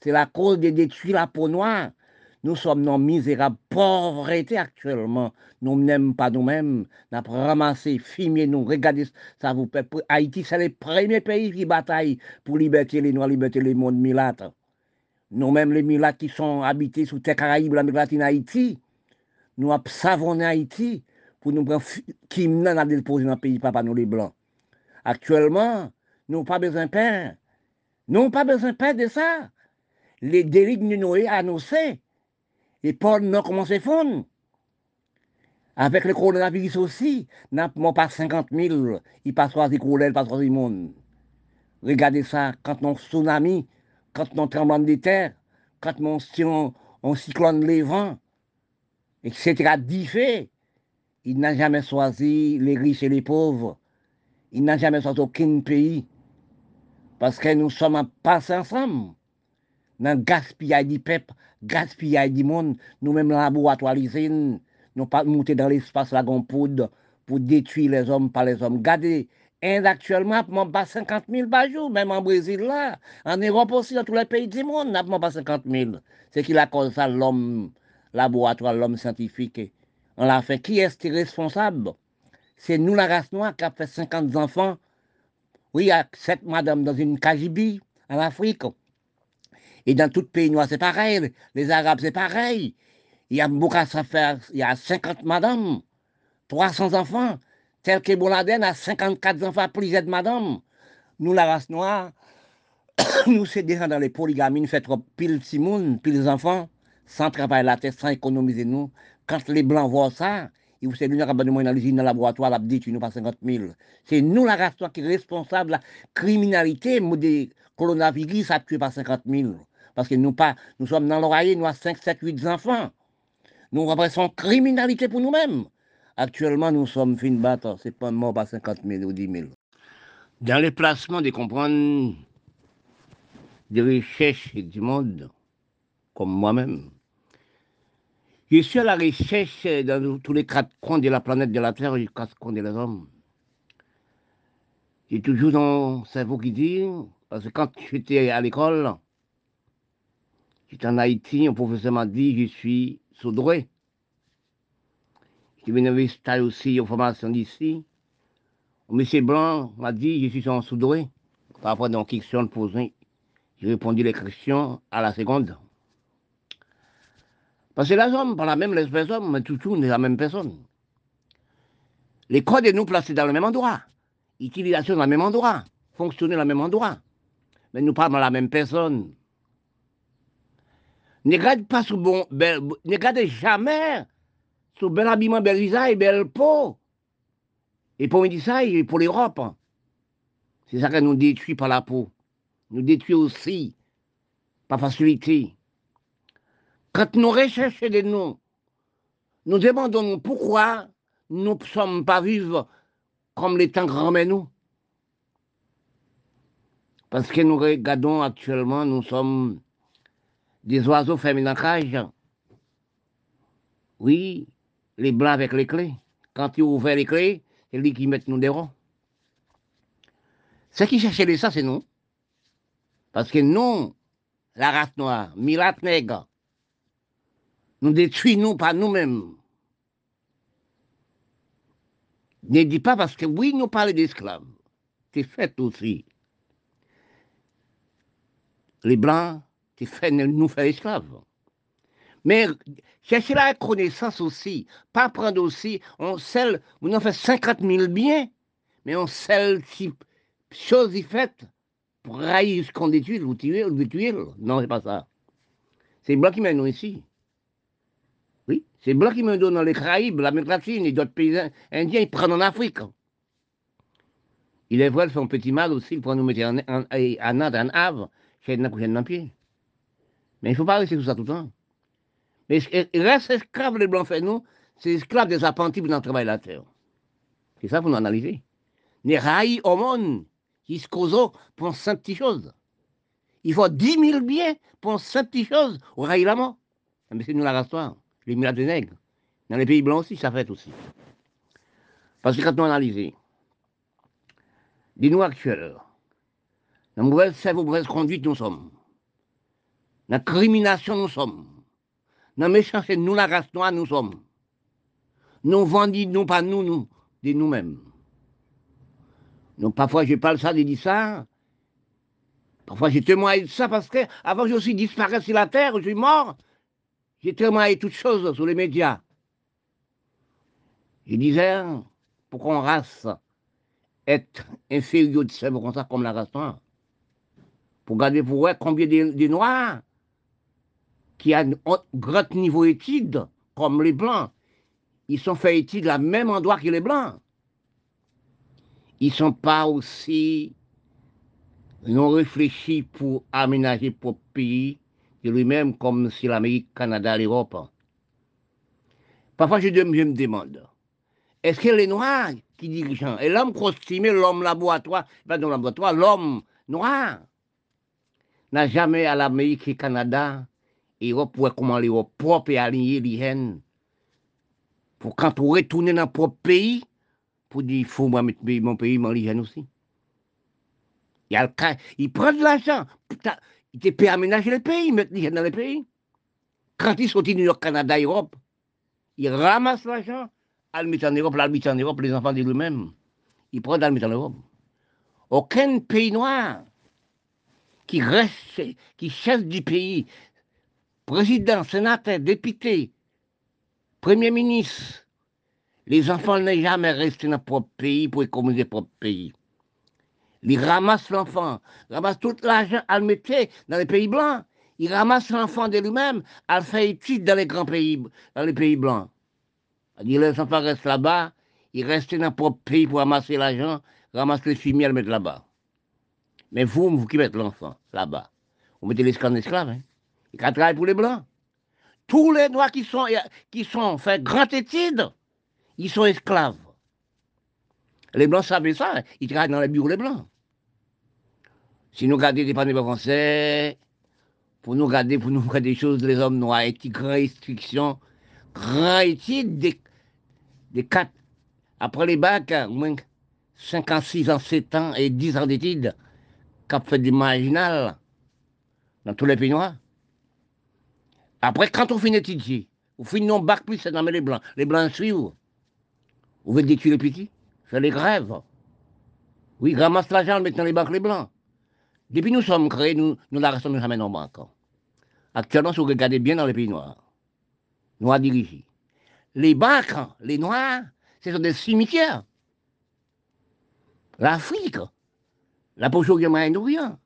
C'est la cause de détruire la peau noire. Nous sommes non misérables, pauvreté actuellement. Nous n'aimons pas nous-mêmes. Nous avons ramassé, filmé, nous, regardez, ça vous fait. Haïti, c'est le premier pays qui bataille pour libérer les Noirs, libérer le monde milate. Nous-mêmes, les milates qui sont habités sous terre Caraïbes, l'Amérique latine, Haïti, nous avons savonné Haïti pour nous prendre qui n'a pas déposé dans le pays, papa, nous les blancs. Actuellement, nous n'avons pas besoin de pain. Nous n'avons pas besoin de pain de ça. Les délits de Noé annoncés et Paul n'a commencé à fondre. Avec le coronavirus aussi, n'a pas 50 000, il passe choisi il passe choisi monde. Regardez ça, quand on tsunami, quand on tremblement de terre, quand on, on cyclone les vents, etc., fait, il n'a jamais choisi les riches et les pauvres. Il n'a jamais choisi aucun pays. Parce que nous sommes passés ensemble dans le gaspillage du peuple, gaspillage du monde, nous-mêmes, laboratoire, l'usine, nous pas monter dans l'espace la poudre pour détruire les hommes par les hommes. Regardez, Inde actuellement, n'a pas 50 000 par jour, même en Brésil là, en Europe aussi, dans tous les pays du monde, n'a pas 50 000. C'est qui la cause ça, l'homme laboratoire, l'homme scientifique? On l'a fait. Qui est responsable? C'est nous, la race noire, qui a fait 50 enfants. Oui, il y a sept madames dans une Kajibi, en Afrique. Et dans tout pays noir, c'est pareil. Les Arabes, c'est pareil. Il y a beaucoup. Il y a 50 madames, 300 enfants, tel que Boladen a 54 enfants, plusieurs de madames. Nous, la race noire, nous, c'est déjà dans les polygamies, nous faisons pile de pile enfants, sans travailler la tête, sans économiser nous. Quand les blancs voient ça, ils vous savez, nous, dans l'usine, dans le laboratoire, la dit, nous pas 50 000. C'est nous, la race noire, qui est responsable de la criminalité, des coronavirus, ça tué pas 50 000. Parce que nous, sommes dans l'oreiller, nous avons 5, 7, 8 enfants. Nous représentons criminalité pour nous-mêmes. Actuellement, nous sommes fin battre, c'est pas mort par 50 000 ou 10 000. Dans les placements de comprendre des recherches du monde, comme moi-même, je suis à la recherche dans tous les quatre coins de la planète de la Terre jusqu'à ce qu'on est les hommes. J'ai toujours dans cerveau qui dit, parce que quand j'étais à l'école, j'étais en Haïti, un professeur m'a dit, je suis soudré. Je venu m'investir aussi aux formations d'ici. Monsieur Blanc m'a dit, je suis en soudré. Par rapport à une question posée, j'ai répondu les questions à la seconde. Parce que les hommes, par la même l'espèce homme, mais tout est la même personne. Les codes nous placés dans le même endroit. Utilisation dans le même endroit. Fonctionner dans le même endroit. Mais nous parlons de la même personne. Ne regarde pas bon, ne jamais sous bel habillement, bel visage, belle peau. Et pour me dire pour l'Europe. C'est ça qui nous détruit par la peau. Nous détruit aussi par facilité. Quand nous recherchons des noms, nous demandons pourquoi nous ne sommes pas vivre comme les temps grands nous. Parce que nous regardons actuellement, nous sommes des oiseaux fermés dans la cage. Oui, les blancs avec les clés. Quand ils ouvrent les clés, c'est lui qui met nous des ronds. Ce qui cherchait ça, c'est nous. Parce que nous, la race noire, Milat nègre, nous détruisons nous pas nous-mêmes. Ne dis pas parce que oui, nous parlons d'esclaves. C'est fait aussi. Les Blancs, c'est fait nous faire esclaves. Mais chercher la connaissance aussi, pas prendre aussi, on sait, on en fait 50 000 biens, mais on sait si chose y faite pour railler ce qu'on détruit, ou tuer, ou tuer. Non, c'est pas ça. C'est blanc qui mène nous ici. Oui, c'est blanc qui me donne dans les Caraïbes, l'Amérique latine et d'autres pays indiens, ils prennent en Afrique. Il est vrai, son petit mal aussi, il prend nous mettre en, en, en, Havre, chez un pied. Mais il ne faut pas rester tout ça tout le temps. Mais reste esclave les blancs fait nous, c'est esclave des apprentis pour travailler la terre. C'est ça pour nous analyser. Les rails au monde, qui se causent pour une simple petite chose. Il faut 10 000 biens pour une simple petite chose, au rail la mort. Mais c'est nous la histoire, les milliards de nègres. Dans les pays blancs aussi, ça fait aussi. Parce que quand nous analysons, des nous actuels, la mauvaise mauvaise conduite, nous sommes. La crimination, nous sommes. Dans méchant, c'est nous la race noire, nous sommes. Nous vendons, non pas nous, nous, de nous-mêmes. Donc parfois je parle ça, je dis ça. Parfois j'ai témoigné de ça parce que avant je aussi disparu sur la terre, je suis mort. J'ai témoigné toutes choses sur les médias. Je disais, pourquoi une race est inférieure de cerveau comme ça, comme la race noire Pour garder pour voir combien de noirs qui a un grand niveau étude, comme les Blancs, ils sont fait études à même endroit que les Blancs. Ils ne sont pas aussi non réfléchis pour aménager pour pays lui-même comme si l'Amérique, Canada, l'Europe. Parfois, je, me demande, est-ce que les Noirs qui dirigent, et l'homme costumé, l'homme laboratoire, pas dans le laboratoire, l'homme noir, n'a jamais à l'Amérique et Canada Europe pour comment l'Europe propre et aligné l'hygiène. Pour quand on retourne dans propre pays, pour dire, il faut mettre mon pays dans l'hygiène aussi. Il, y a le il prend de l'argent, il te peut aménager le pays, mettre l'hygiène dans le pays. Quand il sortit New York, Canada, Europe, il ramasse l'argent, il le en Europe, il le en Europe, les enfants de lui-même. Il prend le met en Europe. Aucun pays noir qui reste, qui chasse du pays, président, sénateur, député, Premier ministre, les enfants n'est jamais resté dans leur propre pays pour économiser leur propre pays. Ils ramassent l'enfant, ramassent tout l'argent à le mettre dans les pays blancs. Ils ramassent l'enfant de lui-même à le faire dans les grands pays, dans les pays blancs. C'est-à-dire, les enfants restent là-bas, ils restent dans leur propre pays pour ramasser l'argent, ramasser les fumier à le mettre là-bas. Mais vous, vous qui mettez l'enfant là-bas, vous mettez l'esclave en esclave, hein. Il travaille pour les blancs. Tous les noirs qui sont, qui sont fait grande étude, ils sont esclaves. Les blancs savaient ça, ils travaillent dans les bureaux les blancs. Si nous regardons des panneaux français, pour nous regarder, pour nous regarder des choses, les hommes noirs, et grande restriction, grande étude des, des quatre, après les bacs, moins 5 ans, 6 ans, 7 ans et 10 ans d'études, qu'a fait des marginales dans tous les pays noirs. Après, quand on finit d'étudier, on finit non bac plus, c'est dans les blancs. Les blancs suivent. Vous voulez détruire les petits Faire les grèves. Oui, ramasse l'argent maintenant les bacs les blancs. Depuis nous sommes créés, nous nous restons jamais dans banque. Actuellement, si vous regardez bien dans les pays noirs, noirs dirigés, les banques, les noirs, ce sont des cimetières. L'Afrique, la du Moyen-Orient,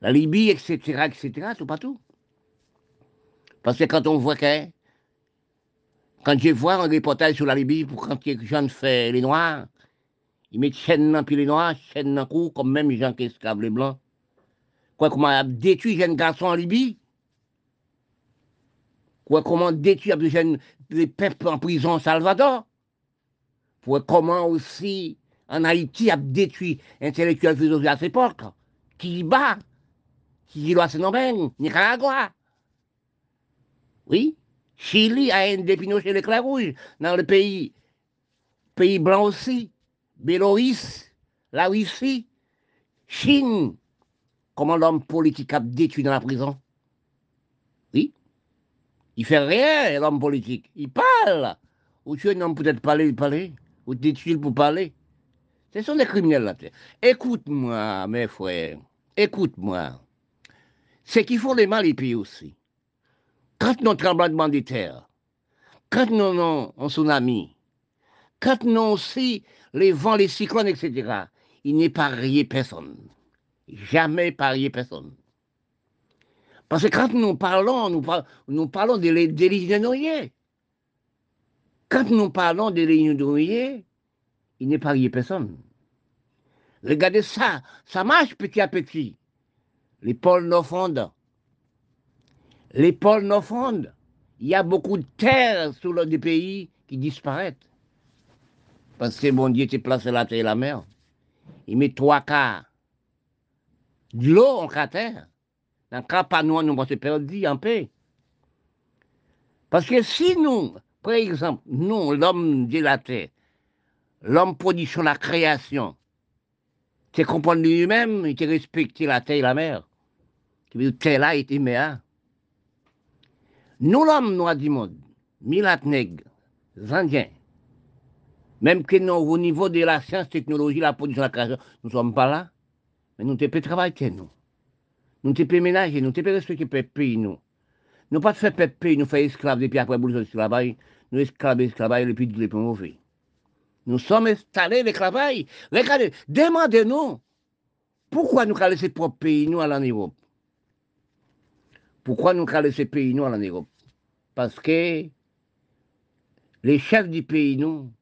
la Libye, etc., etc., tout partout. Parce que quand on voit que, quand je vois un reportage sur la Libye, pour quand les gens font les Noirs, ils mettent chaîne dans les Noirs, chaîne dans cou, comme même les gens qui esclavent les Blancs. Quoi, comment a détruit jeunes garçons en Libye? Quoi, comment détruire les jeunes les peuples en prison au Salvador? Quoi, comment aussi en Haïti a détruit intellectuels philosophes à cette époque? Qui bat? Qui se nommer Nicaragua? Oui, Chili a un chez l'éclair rouge dans le pays, pays blanc aussi, Bélorusse, la Russie, Chine. Comment l'homme politique a détruit dans la prison? Oui, il fait rien, l'homme politique. Il parle. Ou tu es un homme peut-être parler, il parler. Ou détruire pour parler. Ce sont des criminels là. Écoute-moi, mes frères. Écoute-moi. C'est qu'il faut les mal, les pays aussi. Quand nous tremblement de terre, quand nous avons un tsunami, quand nous aussi les vents, les cyclones, etc., il n'est pas rien personne. Jamais parier personne. Parce que quand nous parlons, nous, parlons de l'ingénierie. Quand nous parlons de l'ingénierie, il n'est pas rien personne. Regardez ça, ça marche petit à petit. Les pôles nous fondent les pôles nous fondent. Il y a beaucoup de terres sous le pays qui disparaissent. Parce que mon Dieu tu placé la terre et la mer. Il met trois quarts de l'eau en terre. Dans le cas pas nous, nous se perdre en paix. Parce que si nous, par exemple, nous, l'homme de la terre, l'homme production, la création, tu comprends lui-même, tu respectes la terre et la mer. Tu veux terre là et mer. Nous, l'homme noir du monde, Milat nègres, Indiens, même que nous, au niveau de la science, technologie, la production, la création, nous ne sommes pas là, mais nous ne pouvons travailler, nous. Nous ne pouvons ménager, nous ne pouvons respecter le pays, nous. Nous pas faire pays, nous faire esclaves, et puis après, nous travail, nous esclaves, esclaves, puis les plus mauvais. Nous sommes installés l'esclavage. Regardez, demandez-nous pourquoi nous avons laissé propre pays, nous, en Europe? Pourquoi nous avons laissé pays, nous, en Europe? Parce que les chefs du pays, nous,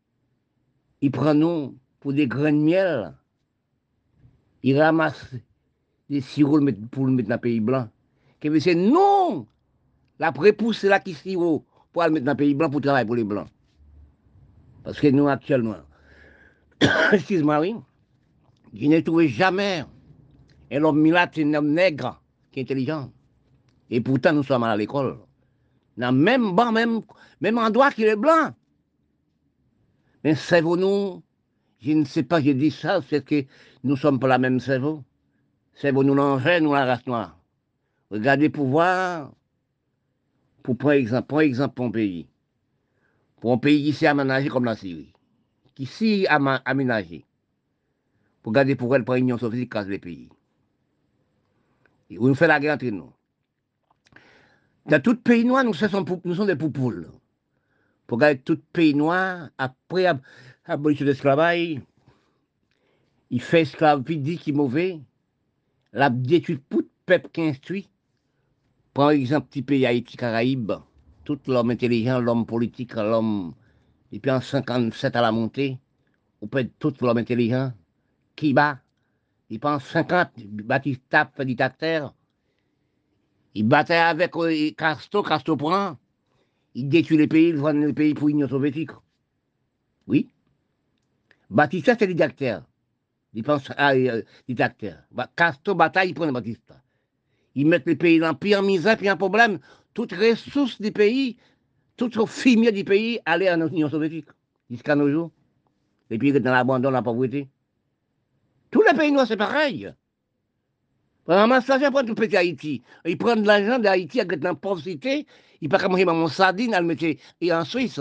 ils prennent pour des grains de miel. Ils ramassent des sirops pour le mettre dans le pays blanc. Que c'est non La prépousse, c'est là qui sirop pour le mettre dans le pays blanc pour travailler pour les blancs. Parce que nous, actuellement, excuse-moi, oui, je n'ai trouvé jamais un homme militaire, un homme nègre qui est intelligent. Et pourtant, nous sommes à l'école dans le même banc, même, même endroit qu'il est blanc. Mais cerveau-nous, je ne sais pas, j'ai dit ça, c'est que nous ne sommes pas la même cerveau. Cerveau nous l'envers, nous la race noire? Regardez pour voir, pour prendre exemple, pour exemple un pays. Pour un pays qui s'est aménagé comme la Syrie, qui s'est aménagé. Pour regarder pourquoi elle prend l'Union soviétique casse les pays. Et on fait la guerre entre nous. Dans tout pays noir, nous, sommes, des poupoules. pour garder tout pays noir, après l'abolition de l'esclavage, il fait esclave, puis dit qu'il est mauvais, la détruit tout peuple qui instruit. Par exemple, petit pays Haïti, Caraïbes, tout l'homme intelligent, l'homme politique, l'homme, depuis en 57 à la montée, ou peut tout l'homme intelligent, qui bat, il pense 50, Batista fait dictateur, il battait avec euh, Castro, Castro prend, il détruit les pays, il vend les pays pour l'Union soviétique. Oui. Batista, c'est dictateur. Il pense à euh, dictateur. Castro bataille, il prend Batista. Ils mettent les pays dans pire misère, pire problème. Toutes ressources du pays, toutes les fumier du pays allaient en Union soviétique. Jusqu'à nos jours. Les pays dans l'abandon, la pauvreté. Tous les pays noirs, c'est pareil. Vraiment, ça, prend tout petit Haïti. Ils prennent de l'argent d'Haïti avec la pauvreté. Ils ne peuvent pas manger mon sardine, à le mettre en Suisse.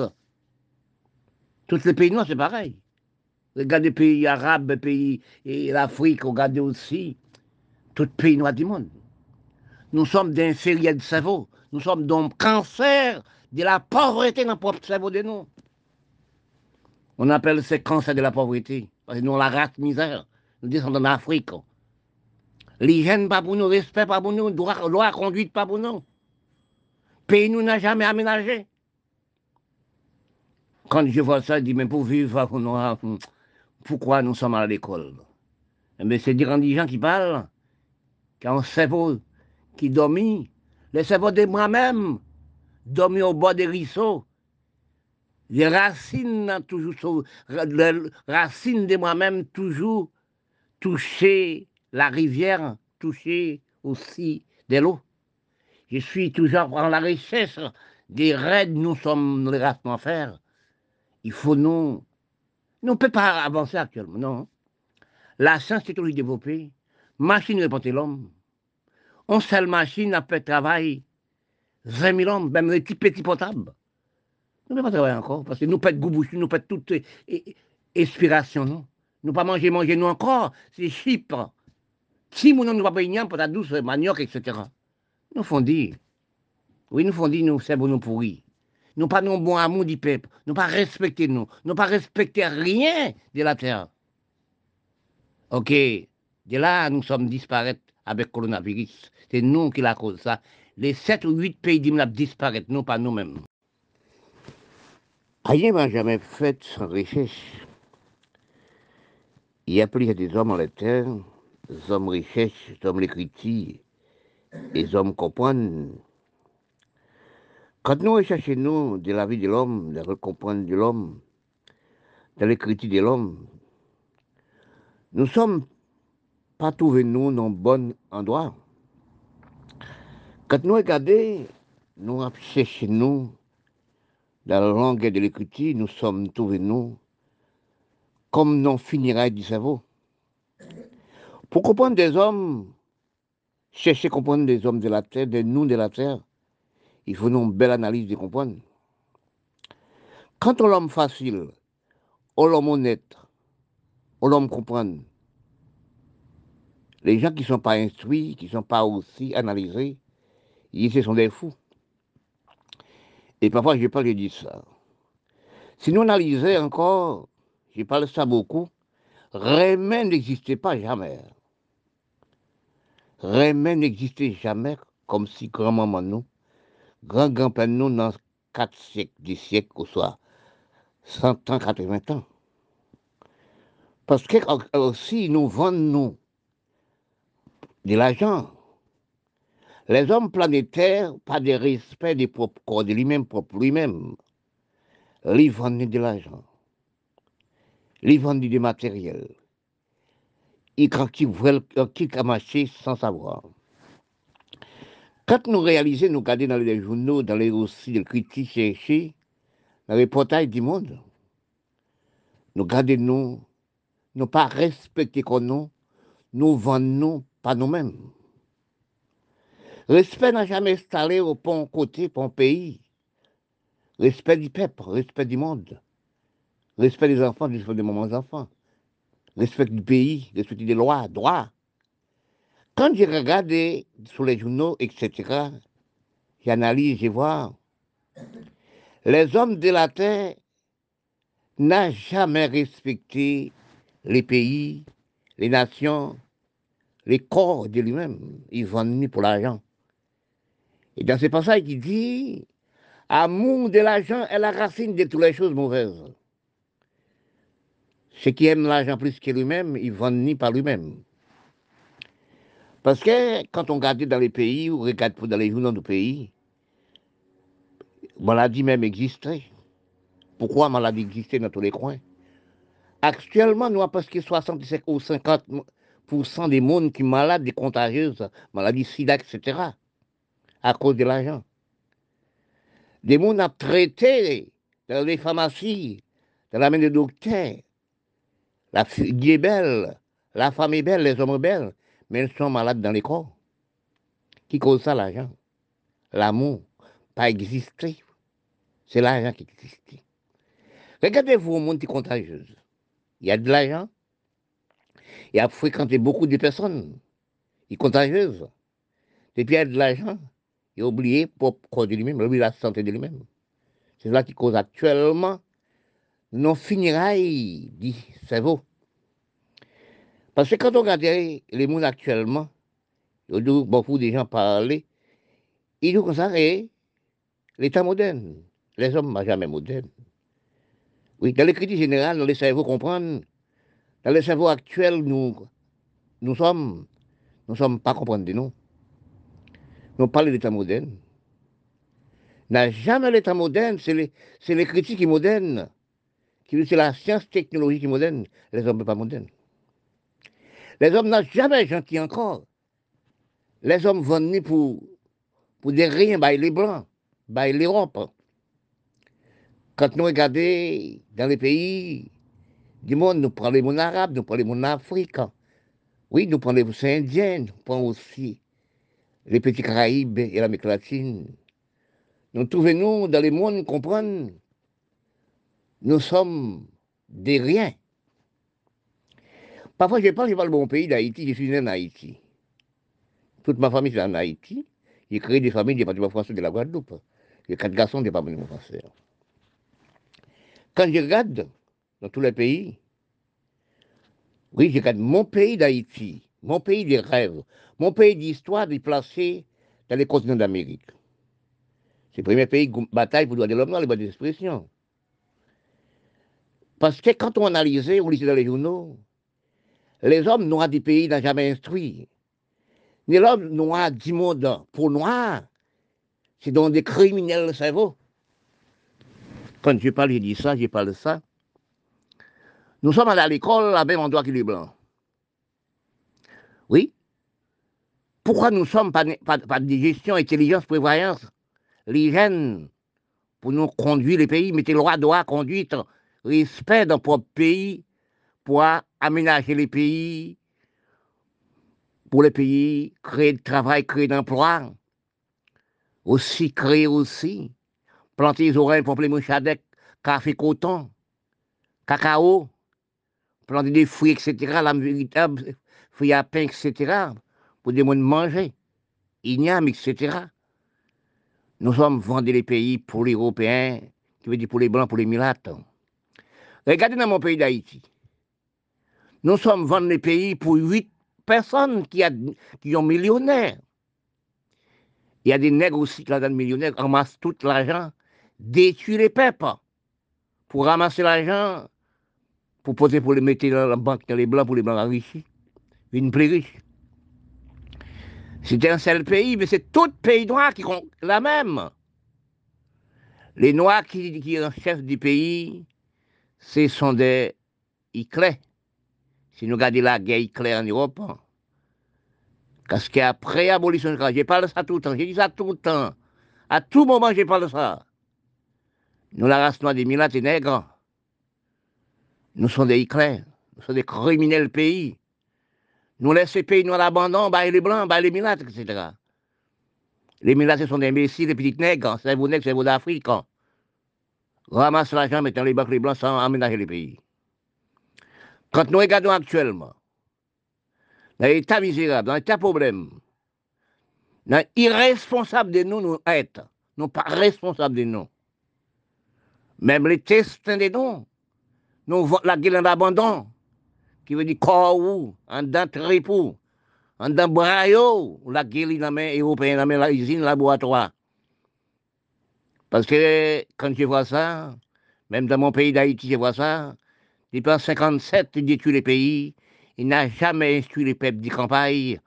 Tous les pays noirs, c'est pareil. Regardez les pays arabes, les pays, et l'Afrique, regardez aussi. Tous les pays noirs du monde. Nous sommes d'inférieurs de cerveau. Nous sommes donc cancer de la pauvreté dans le propre cerveau de nous. On appelle ce cancer de la pauvreté. Parce que nous, la race misère. Nous descendons d'Afrique. L'hygiène pas pour nous, respect pas pour nous, droit, loi conduite pas pour nous. Pays nous n'a jamais aménagé. Quand je vois ça, je dis, mais pour vivre, pourquoi nous sommes à l'école? Mais eh c'est des gens qui parlent, qui ont un cerveau qui dormit, le cerveau de moi-même, dormi au bord des ruisseaux. Les racines, toujours, les racines de moi-même, toujours toucher la rivière, toucher aussi de l'eau. Je suis toujours en la recherche des raids, nous sommes les races faire. Il faut nous. Nous ne pouvons pas avancer actuellement, non. La science est toujours développée. Machine répondait l'homme. On seule machine a fait travail 20 000 hommes, même les petits petits potables. Nous ne pouvons pas travailler encore, parce que nous pas de goût nous pas toute inspiration, non. Nous pas manger, manger nous encore, c'est Chypre. Si nous ne pas payer pour la douce manioc, etc. Nous font dire, oui, nous font dire, nous, c'est bon, nous pourris. Nous pas non bon amour du peuple, nous pas respecter nous, nous pas respecter rien de la terre. Ok, de là, nous sommes disparaître avec le coronavirus. C'est nous qui la cause ça. Les 7 ou 8 pays d'Imlap disparaissent, nous pas nous-mêmes. Rien n'a jamais fait sans recherche. Il y a plus des hommes en la terre, hommes recherchent, hommes l'écriture, des hommes comprennent. Quand nous recherchons de la vie de l'homme, de la comprendre de l'homme, de l'écriture de l'homme, nous sommes pas trouvé nous dans le bon endroit. Quand nous regardons, nous cherchons nous dans la langue de l'écriture, nous sommes trouvés nous comme non finira du cerveau. Pour comprendre des hommes, chercher à comprendre des hommes de la terre, des nous de la terre, il faut une belle analyse de comprendre. Quand on l'homme facile, on l'homme honnête, on l'homme comprendre, les gens qui ne sont pas instruits, qui ne sont pas aussi analysés, ils ce sont des fous. Et parfois, je parle, je dis ça. Si nous analysons encore je parle ça beaucoup, Rémen n'existait pas jamais. Rémen n'existait jamais comme si grand-maman nous, grand-grand-père nous, dans quatre siècles, dix siècles, ou soit 100 ans, 80 ans. Parce que aussi nous vendons de l'argent. Les hommes planétaires, pas de respect des propres corps, de lui-même, propre lui-même, ils vendent de l'argent les vendent du matériel. Ils qui veulent qui marcher sans savoir. Quand nous réalisons, nous regardons dans les journaux, dans les aussi les critiques cherchés, dans les portails du monde, nous regardons nous, nous pas respecter comme nous, nous vendons pas nous-mêmes. Respect n'a jamais installé au pont côté, pont pays. Respect du peuple, respect du monde respect des enfants, respect des mamans enfants, respect du pays, respect des lois, droits. Quand j'ai regardé sur les journaux, etc., j'analyse, je vois, Les hommes de la terre n'ont jamais respecté les pays, les nations, les corps de lui-même. Ils vendent pour l'argent. Et dans ce passage, il dit Amour de l'argent est la racine de toutes les choses mauvaises. Ceux qui aiment l'argent plus que lui-même, ils vendent ni par lui-même. Parce que quand on regarde dans les pays, ou regarde dans les journaux du pays, maladie même existait. Pourquoi maladie existait dans tous les coins? Actuellement, nous avons presque 65 ou 50% des mondes qui sont malades, des contagieuses, maladies sida, etc. à cause de l'argent. Des mondes à traiter dans les pharmacies, dans la main des docteurs. La fille est belle, la femme est belle, les hommes sont belles, mais elles sont malades dans les corps. Qui cause ça, l'argent? L'amour, pas exister. C'est l'argent qui existe. Regardez-vous au monde qui est contagieuse. Il y a de l'argent. Il a fréquenté beaucoup de personnes. Il est contagieuse. Depuis il y a de l'argent, il a oublié pour corps de lui-même, il a oublié la santé de lui-même. C'est cela qui cause actuellement nos funérailles du cerveau. Parce que quand on regarde les mondes actuellement, beaucoup de gens parlent, ils comme ça, l'état moderne. Les hommes ne sont jamais modernes. Oui, dans les critiques générales, dans les cerveaux comprendre, dans les cerveaux actuels, nous, nous sommes, nous sommes pas comprendre de nous. Nous parlons de l'état moderne. N'a jamais l'état moderne, c'est les, les critiques qui c'est la science technologique moderne, les hommes ne pas modernes. Les hommes n'ont jamais gentil encore. Les hommes vont pour, pour des rien, bah, les blancs, bah, l'Europe. Quand nous regardons dans les pays du monde, nous prenons les mondes arabes, nous prenons les mondes africains. Oui, nous prenons les indiens, nous prenons aussi les petits Caraïbes et l'Amérique latine. Nous trouvons-nous dans les mondes comprendre nous sommes des riens. Parfois, je parle, je parle de mon pays d'Haïti, je suis né en Haïti. Toute ma famille est en Haïti. J'ai créé des familles du département français de la Guadeloupe. J'ai quatre garçons du département français. Quand je regarde dans tous les pays, oui, je regarde mon pays d'Haïti, mon pays des rêves, mon pays d'histoire déplacé dans les continents d'Amérique. C'est le premier pays bataille pour le droit de l'homme dans les bonnes expressions. Parce que quand on analysait, on lisait dans les journaux, les hommes noirs du pays n'ont jamais instruit. Ni l'homme noir du monde pour noir, c'est donc des criminels le cerveau. Quand je parle, je dis ça, je parle de ça. Nous sommes allés à l'école à même endroit que les blancs. Oui. Pourquoi nous sommes pas, pas, de intelligence, prévoyance, l'hygiène pour nous conduire les pays, mettez le droit, droit, conduite, respect dans notre pays pour aménager les pays, pour les pays, créer de travail, créer d'emploi, aussi créer aussi, planter les oreilles pour les mouchadec, café coton, cacao, planter des fruits, etc., la véritable fruits à pain, etc., pour des gens manger, ignames, etc. Nous sommes vendus les pays pour les Européens, qui veut dire pour les Blancs, pour les Milates. Regardez dans mon pays d'Haïti. Nous sommes vendus les pays pour huit personnes qui, a, sont millionnaires. Il y a des nègres aussi qui sont millionnaires, ramassent tout l'argent, détruisent les peuples pour ramasser l'argent, pour poser pour les mettre dans la banque, dans les blancs, pour les blancs enrichis, une plus riche. C'est un seul pays, mais c'est tout pays noir qui ont la même. Les Noirs qui, qui sont chefs du pays, ce sont des éclairs. Si nous regardons la guerre éclair en Europe, parce qu'après l'abolition de je parle de ça tout le temps, je dis ça tout le temps. À tout moment, je parle de ça. Nous, la race noire des milates et nègres, nous sommes des éclairs, nous sommes des criminels pays. Nous laissons les pays à l'abandon, bah, les blancs, bah, les milates, etc. Les milates, ce sont des imbéciles, des petits nègres, c'est vous nègres, c'est vous d'Afrique ramasse l'argent, mettant les bacs les blancs sans aménager les pays. Quand nous regardons actuellement, dans l'état misérable, dans l'état problème, dans irresponsable de nous, nous être, non pas responsable de nous. Même les testins des noms, nous la en qui veut dire corps ou, en dent tripou, en dent braillot, la dans main européenne, dans la usine, laboratoire. Parce que quand je vois ça, même dans mon pays d'Haïti, je vois ça, depuis 1957, il détruit les pays, il n'a jamais instruit les peuples de campagne,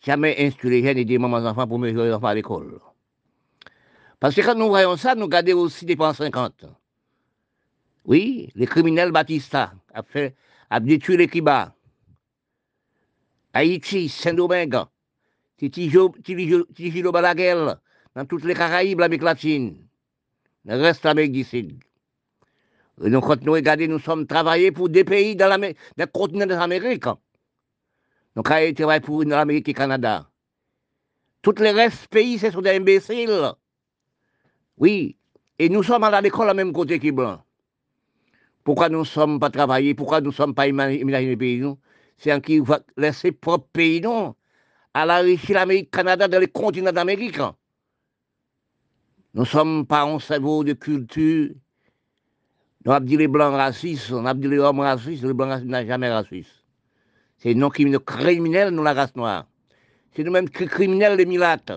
jamais instruit les jeunes et des mamans enfants pour mettre les enfants à l'école. Parce que quand nous voyons ça, nous regardons aussi des 50. Oui, les criminels Batista a, fait, a détruit les Kiba. Haïti, Saint-Domingue, Tijilo Balaguel, dans toutes les Caraïbes, l'Amérique latine, reste de l'Amérique Sud. Et nous, quand nous regardons, nous sommes travaillés pour des pays dans le continent des Amériques. Nous travaillons pour l'Amérique et le Canada. Tous les restes pays, ce sont des imbéciles. Oui, et nous sommes à l'école à même côté que blanc. Pourquoi nous ne sommes pas travaillés? Pourquoi nous ne sommes pas imaginés les pays C'est en qui va laisser propre pays non? À la Russie, l'Amérique, Canada, dans les continents d'Amérique. Nous sommes pas en cerveau de culture. Nous avons dit les blancs racistes, on a dit les hommes racistes, les blancs racistes n'ont jamais racistes. C'est nous qui criminels, nous la race noire. C'est nous-mêmes qui criminels, les milates.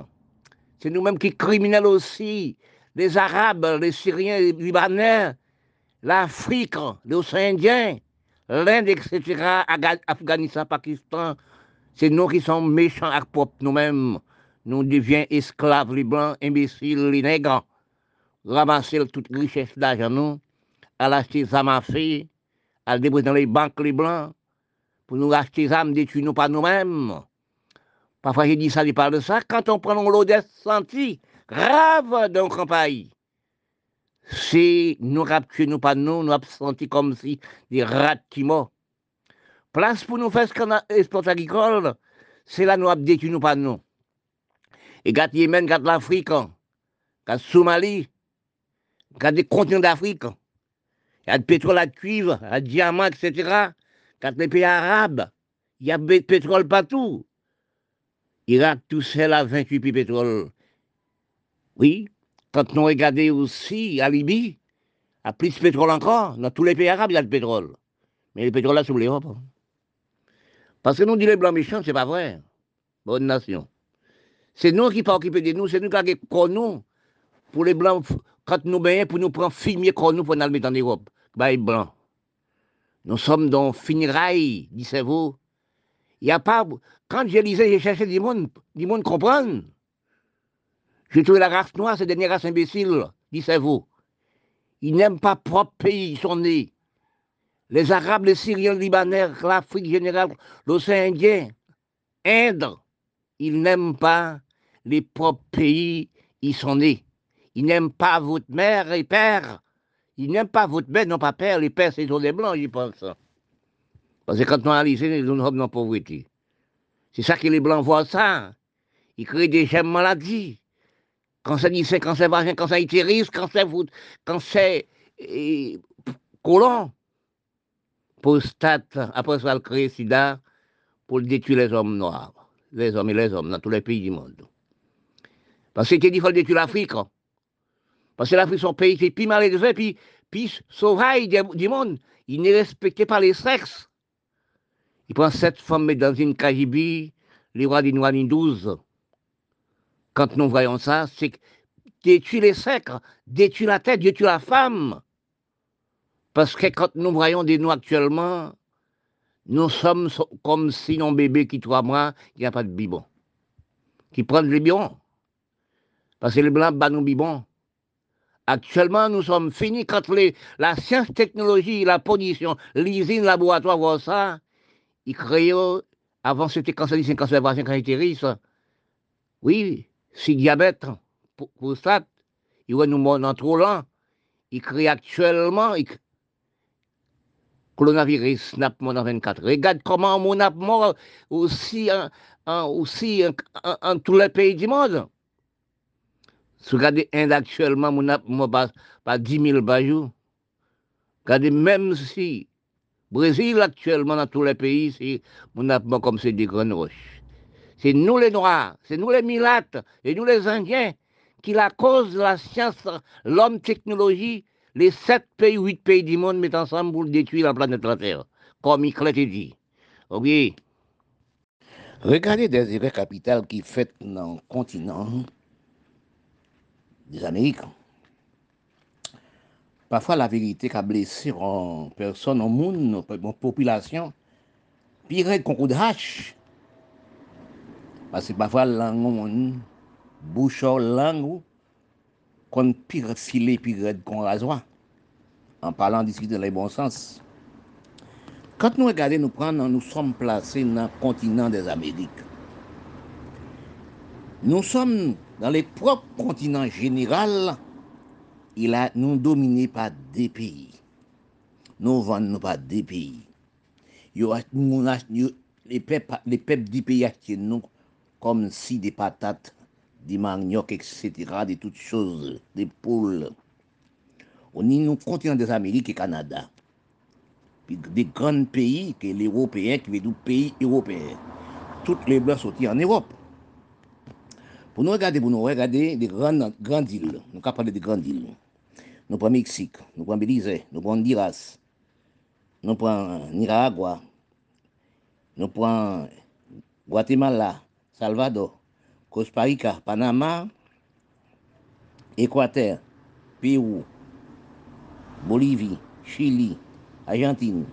C'est nous-mêmes qui criminels aussi les Arabes, les Syriens, les Libanais, l'Afrique, les Océans Indiens, l'Inde, etc., Afghanistan, Pakistan, c'est nous qui sommes méchants à propre nous-mêmes. Nous devions esclaves, les blancs, imbéciles, les nègres, ramasser toute richesse d'argent, nous, à l'acheter des armes à déposer dans les banques, les blancs, pour nous acheter des détruire nous pas nous-mêmes. Parfois, j'ai dit ça, il parle de ça. Quand on prend l'odeur sentie, grave dans campagne. Si nous raptuons nous pas nous, nous avons senti comme si des rats qui. Place pour nous faire ce qu'on a export agricole, c'est là nous détruit nous pas nous. Et quand Yémen, quand l'Afrique, quand Somalie, quand des continents d'Afrique, il y a du pétrole à cuivre, à diamant, etc. Quand les pays arabes, il y a pétrole partout. Irak, tout seul a 28 puits pétrole. Oui, quand nous regardons aussi à Libye, a plus de pétrole encore. Dans tous les pays arabes, il y a du pétrole. Mais le pétrole là, c'est l'Europe. Parce que nous disons les blancs méchants, c'est pas vrai. Bonne nation. C'est nous qui pas occupés de nous, c'est nous qui avons nous. Pour les blancs, quand nous baignons, pour nous prendre filmier comme nous pour nous mettre en Europe. Bah, les blancs. Nous sommes dans finirail, dites-vous. Il n'y a pas. Quand j'ai lisé, j'ai cherché du monde, du monde comprendre. J'ai trouvé la race noire, c'est des race imbéciles, dites-vous. Ils n'aiment pas propre pays, ils sont nés. Les Arabes, les Syriens, les Libanais, l'Afrique générale, l'océan Indien, Inde, ils n'aiment pas les propres pays, ils sont nés. Ils n'aiment pas votre mère et père. Ils n'aiment pas votre mère, non pas père. Les pères, c'est des blancs, je pense. Parce que quand on analyse, nous sommes dans la pauvreté. C'est ça que les blancs voient ça. Ils créent des gemmes maladies cancer du sein, cancer vagin, cancer utérus, cancer, cancer et, colon, prostate, après ça, créer sida pour détruire les hommes noirs, les hommes et les hommes dans tous les pays du monde. Parce que faut détruire l'Afrique. Parce que l'Afrique, son pays, c'est plus malheureux, puis, puis sauvage du monde. Il n'est respecté pas les sexes. Il prend sept femmes dans une KGB, les rois du Noir 12 quand nous voyons ça, c'est détruire les secs, détruire la tête, détruire la femme. Parce que quand nous voyons des nous actuellement, nous sommes comme si nos bébés qui trois mois, il n'y a pas de bibon. Qui prennent les biberons. Parce que les blancs battent nos bibons. Actuellement, nous sommes finis quand la science, technologie, la pollution, l'usine, le laboratoire voient ça. Ils créent, avant c'était cancer, cancer, cancer, Oui, si diabète, pour, ça, il va nous en trop lent. Il crée actuellement, il, coronavirus n'a pas 24. Regarde comment on mort aussi, en, aussi en, tous les pays du monde. Si vous regardez Inde actuellement, on a mort pas, 10 000 par. Regardez, même si Brésil actuellement, dans tous les pays, a mort comme c'est des grandes roches. C'est nous les Noirs, c'est nous les Milates et nous les Indiens qui, la cause de la science, l'homme, technologie, les sept pays, huit pays du monde mettent ensemble pour détruire la planète la Terre, comme il a dit. Ok? Regardez des erreurs capitales qui fait dans le continent des Américains. Parfois, la vérité qu'a blessé en personne, en monde, en population, pire qu'on coup de hache. Parce que parfois, langue, bouche, langue, qu'on pire filet, pire qu'on rasoir. En parlant d'ici de les bons sens. Quand nous regardons, nous prenons, nous sommes placés dans le continent des Amériques. Nous sommes dans les propres continents général il a nous dominé par des pays. Nous vendons pas des pays. les peuples, les du pays achètent nous comme si des patates, des manioc, etc., de toutes choses, des poules. On est nous continent des Amériques et Canada. Des grands pays, que les Européens, qui veulent dire pays européens. Toutes les blancs sont en Europe. Pour nous regarder, pour nous regarder des grandes, grandes îles. Nous avons parler des grandes îles. Nous prenons Mexique, nous prenons Belize, nous prenons Honduras, nous prenons Nicaragua, nous prenons Guatemala, Salvador, Costa Rica, Panama, Équateur, Pérou, Bolivie, Chili, Argentine,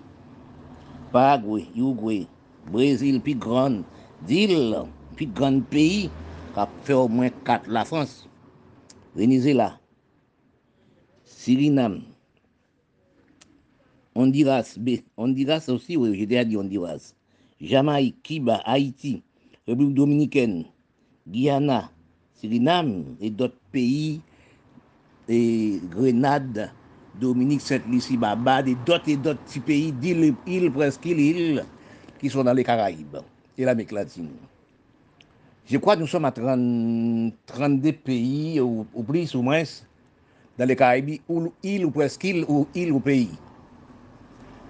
Paraguay, Uruguay, Brésil, puis grande île, puis grand pays, a fait au moins quatre la France, Venezuela, Suriname, Honduras, Honduras aussi, oui, j'ai déjà dit Honduras, Jamaïque, Cuba, Haïti, République dominicaine, Guyana, Suriname et d'autres pays, et Grenade, Dominique, Sainte-Lucie, Barbade et d'autres et d'autres petits pays d'îles, îles, presque îles, qui sont dans les Caraïbes et l'Amérique latine. Je crois que nous sommes à 30, 32 pays, ou, ou, plus ou moins, dans les Caraïbes, ou île ou presque île, ou île ou pays.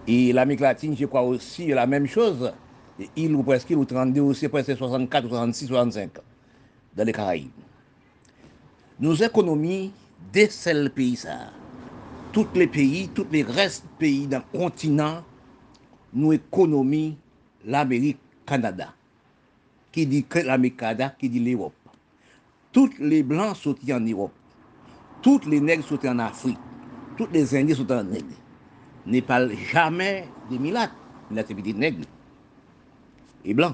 Et l'Amérique latine, je crois aussi la même chose, et île ou presque île, ou 32 aussi, presque 64, 66, 65, dans les Caraïbes. Nos économies décèlent le pays, ça. Tous les pays, tous les restes pays d'un continent, nos économies, l'Amérique, Canada. Qui dit Canada, qui dit l'Europe. Tous les Blancs sont en Europe. Tous les nègres sont en Afrique. Tous les Indiens sont en nègres. Ne parle jamais de Milat. Milat, c'est petit nègre. Et blanc.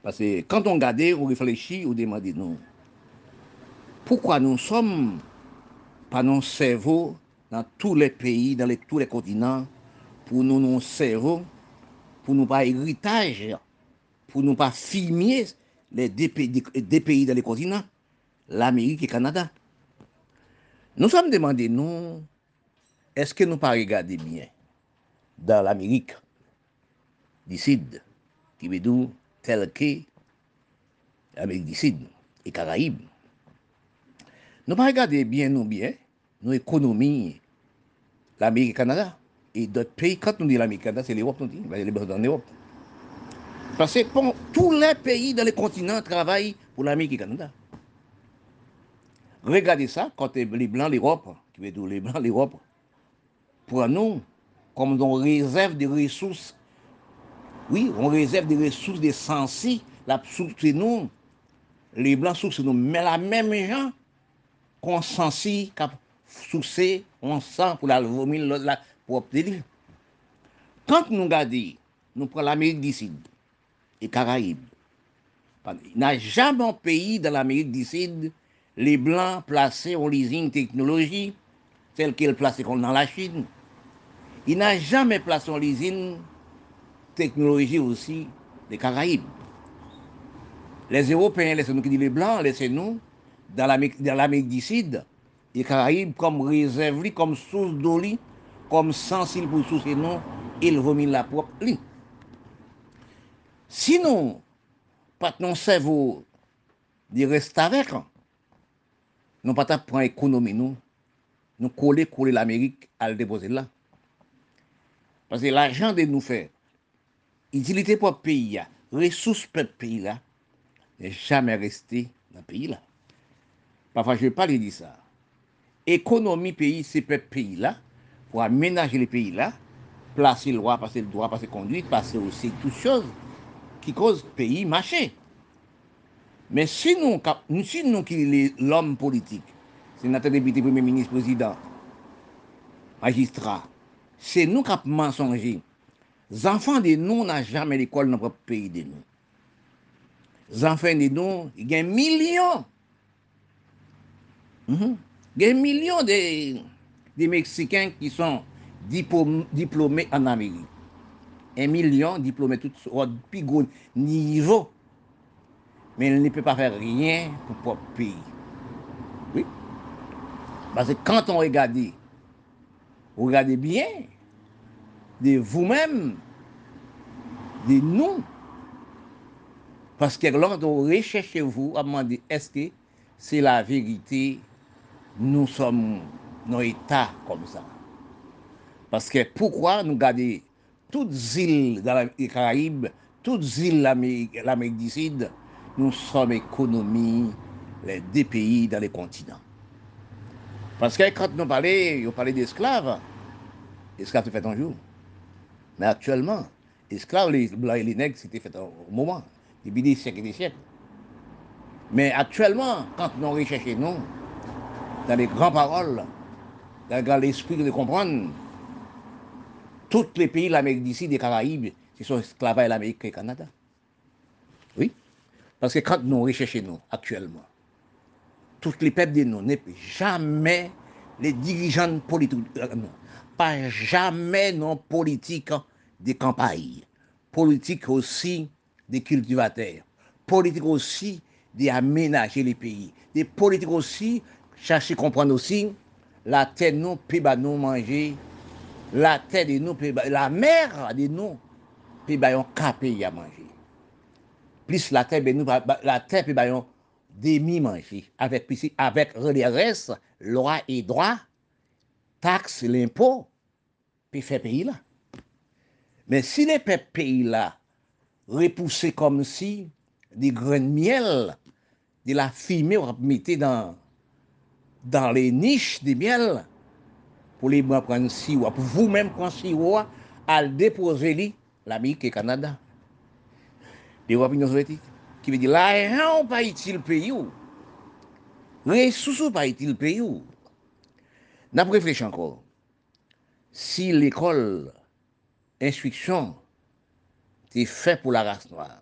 Parce que quand on regarde, on réfléchit, on demande non. Pourquoi nous sommes pas nos cerveaux dans tous les pays, dans tous les continents, pour nous, nos cerveaux, pour nous pas héritage, pour ne pas filmer les deux pays, deux pays dans les continents, l'Amérique et le Canada. Nous sommes demandés, nous, est-ce que nous pas regarder bien dans l'Amérique du Sud, qui veut dire tel que l'Amérique du Sud et Caraïbes. Nous pas regarder bien, nous, bien, nos économies, l'Amérique et le Canada. Et d'autres pays, quand nous disons l'Amérique et le Canada, c'est l'Europe, nous disons, l'Europe. Parce que bon, tous les pays dans le continent travaillent pour l'Amérique et le Canada. Regardez ça, quand les Blancs, l'Europe, qui veut dire les Blancs, l'Europe, pour nous, comme on réserve des ressources, oui, on réserve des ressources des sensi, la source c'est nous, les Blancs source nous, mais la même gens qu'on sensi, qu'on source, on sent pour la vomir la propre Quand nous regardons, nous prenons l'Amérique du Sud, et Caraïbes, il n'y a jamais un pays dans l'Amérique du Sud, les Blancs placés en leasing technologie, telle qu'elle placée dans la Chine. Il n'a jamais placé en leasing technologie aussi des Caraïbes. Les Européens, laissez-nous les Blancs, laissez-nous dans l'Amérique du Sud, les Caraïbes comme réserve, comme source d'eau, comme sensible pour source et ils vomit la propre ligne. Sinon, pat non sevo di restarek, non pat ap pran ekonomi nou, nou kole kole l'Amerik al depose la. Pase l'ajan de nou fe, itilite pou peyi ya, resous pe peyi la, e jamais resté dans le pays là. Parfois, je ne vais pas lui dire ça. Économie pays, c'est le pays là, pour aménager les pays là, placer le droit, passer le droit, passer conduite, passer aussi toutes choses ki koz peyi mache. Men si nou, kap, si nou ki l'om politik, senatè depité, premier ministre, président, magistrat, se nou kap mensonje, zanfan de nou nan jame l'ekol nan prop peyi de nou. Zanfan de nou, gen milyon, mm -hmm. gen milyon de, de Meksikèn ki son diplômé en Amérique. 1 million diplômés tout ordre plus gros niveau mais il ne peut pas faire rien pour propre pays. Oui. Parce que quand on regarde, regardez bien de vous-même, de nous. Parce que lorsqu'on recherche vous, à demander est-ce que c'est la vérité, nous sommes dans état comme ça. Parce que pourquoi nous garder toutes les îles dans les Caraïbes, toutes les îles de l'Amérique du Sud, nous sommes économie, les deux pays dans les continents. Parce que quand nous parlons, on parlait d'esclaves, esclaves, c'est fait un jour. Mais actuellement, esclaves, les blancs et les nègres, c'était fait un moment, depuis des siècles et des siècles. Mais actuellement, quand nous recherchons, dans les grandes paroles, dans l'esprit de comprendre, tous les pays de l'Amérique d'ici, des Caraïbes, ce sont esclaves l'Amérique et le Canada. Oui. Parce que quand nous recherchons, actuellement, tous les peuples de nous, jamais les dirigeants politiques, euh, pas jamais non politique des campagnes, politique aussi des cultivateurs, politique aussi d'aménager les pays, des politiques aussi, chercher à comprendre aussi, la terre nous peut nous manger, la tè de nou, pe, la mer de nou, pe bayon kapè ya manji. Plis la tè be nou, la tè pe bayon demi manji. Avèk pisi, avèk relères, lwa e drwa, taks l'impò, pe fè peyi la. Men si le pe peyi la, repousse kom si, di gren miel, di la fime ou ap mette dan, dan le niche di miel, pou li mwen pran siwa, pou vou men pran siwa, al depoze li l'Amerik e Kanada. De wap yon sovyetik, ki ve di la ran pa itil pe yo, resouso pa itil pe yo. Nap refleche ankor, si l'ekol, instriksyon, te fè pou la rase noire,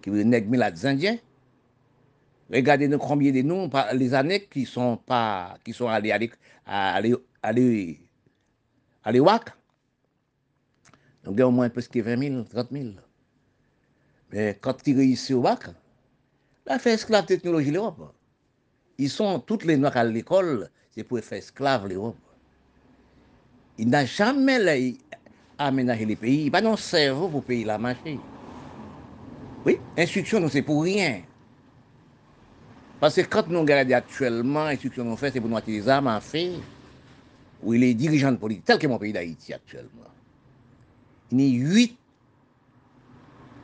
ki ve neg me la dzandien, regardez nous combien de nous, les années qui sont pas, qui sont allés, allés, allés aller aller WAC donc il y a au moins presque 20 000 30 000 mais quand ils réussissent au bac, là, fait esclave technologie l'Europe. Ils sont toutes les noirs à l'école, c'est pour faire esclave l'Europe. Il n'a jamais aménagé les pays, il n'a pas de cerveau pour payer la marché. Oui, instruction, c'est pour rien. Parce que quand nous regardons actuellement, l'instruction nous fait, c'est pour nous attirer les armes à faire, où il est dirigeant politique, tel que mon pays d'Haïti actuellement. Il y a huit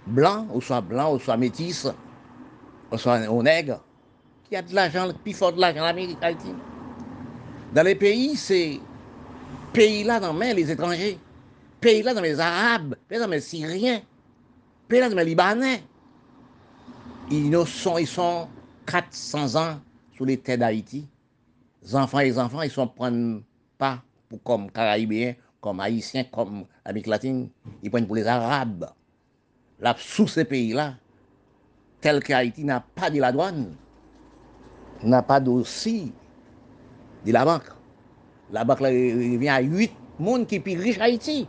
blanc, ou soit blanc, ou soit métis, ou soit un nègre, qui a de l'argent, plus fort de l'argent en Amérique, Haïti. Dans les pays, c'est pays-là dans les étrangers, pays-là dans les Arabes, pays-là dans les Syriens, pays-là dans les Libanais. Ils sont, ils sont 400 ans sous les terres d'Haïti. Les enfants et les enfants, ils ne prennent pas pour, comme Caribéens, comme Haïtiens, comme Amérique latine, ils prennent pour les Arabes. Là, sous ces pays-là, tel que Haïti n'a pas de la douane, n'a pas aussi de la banque. La banque là, revient à 8 monde qui plus riche Haïti.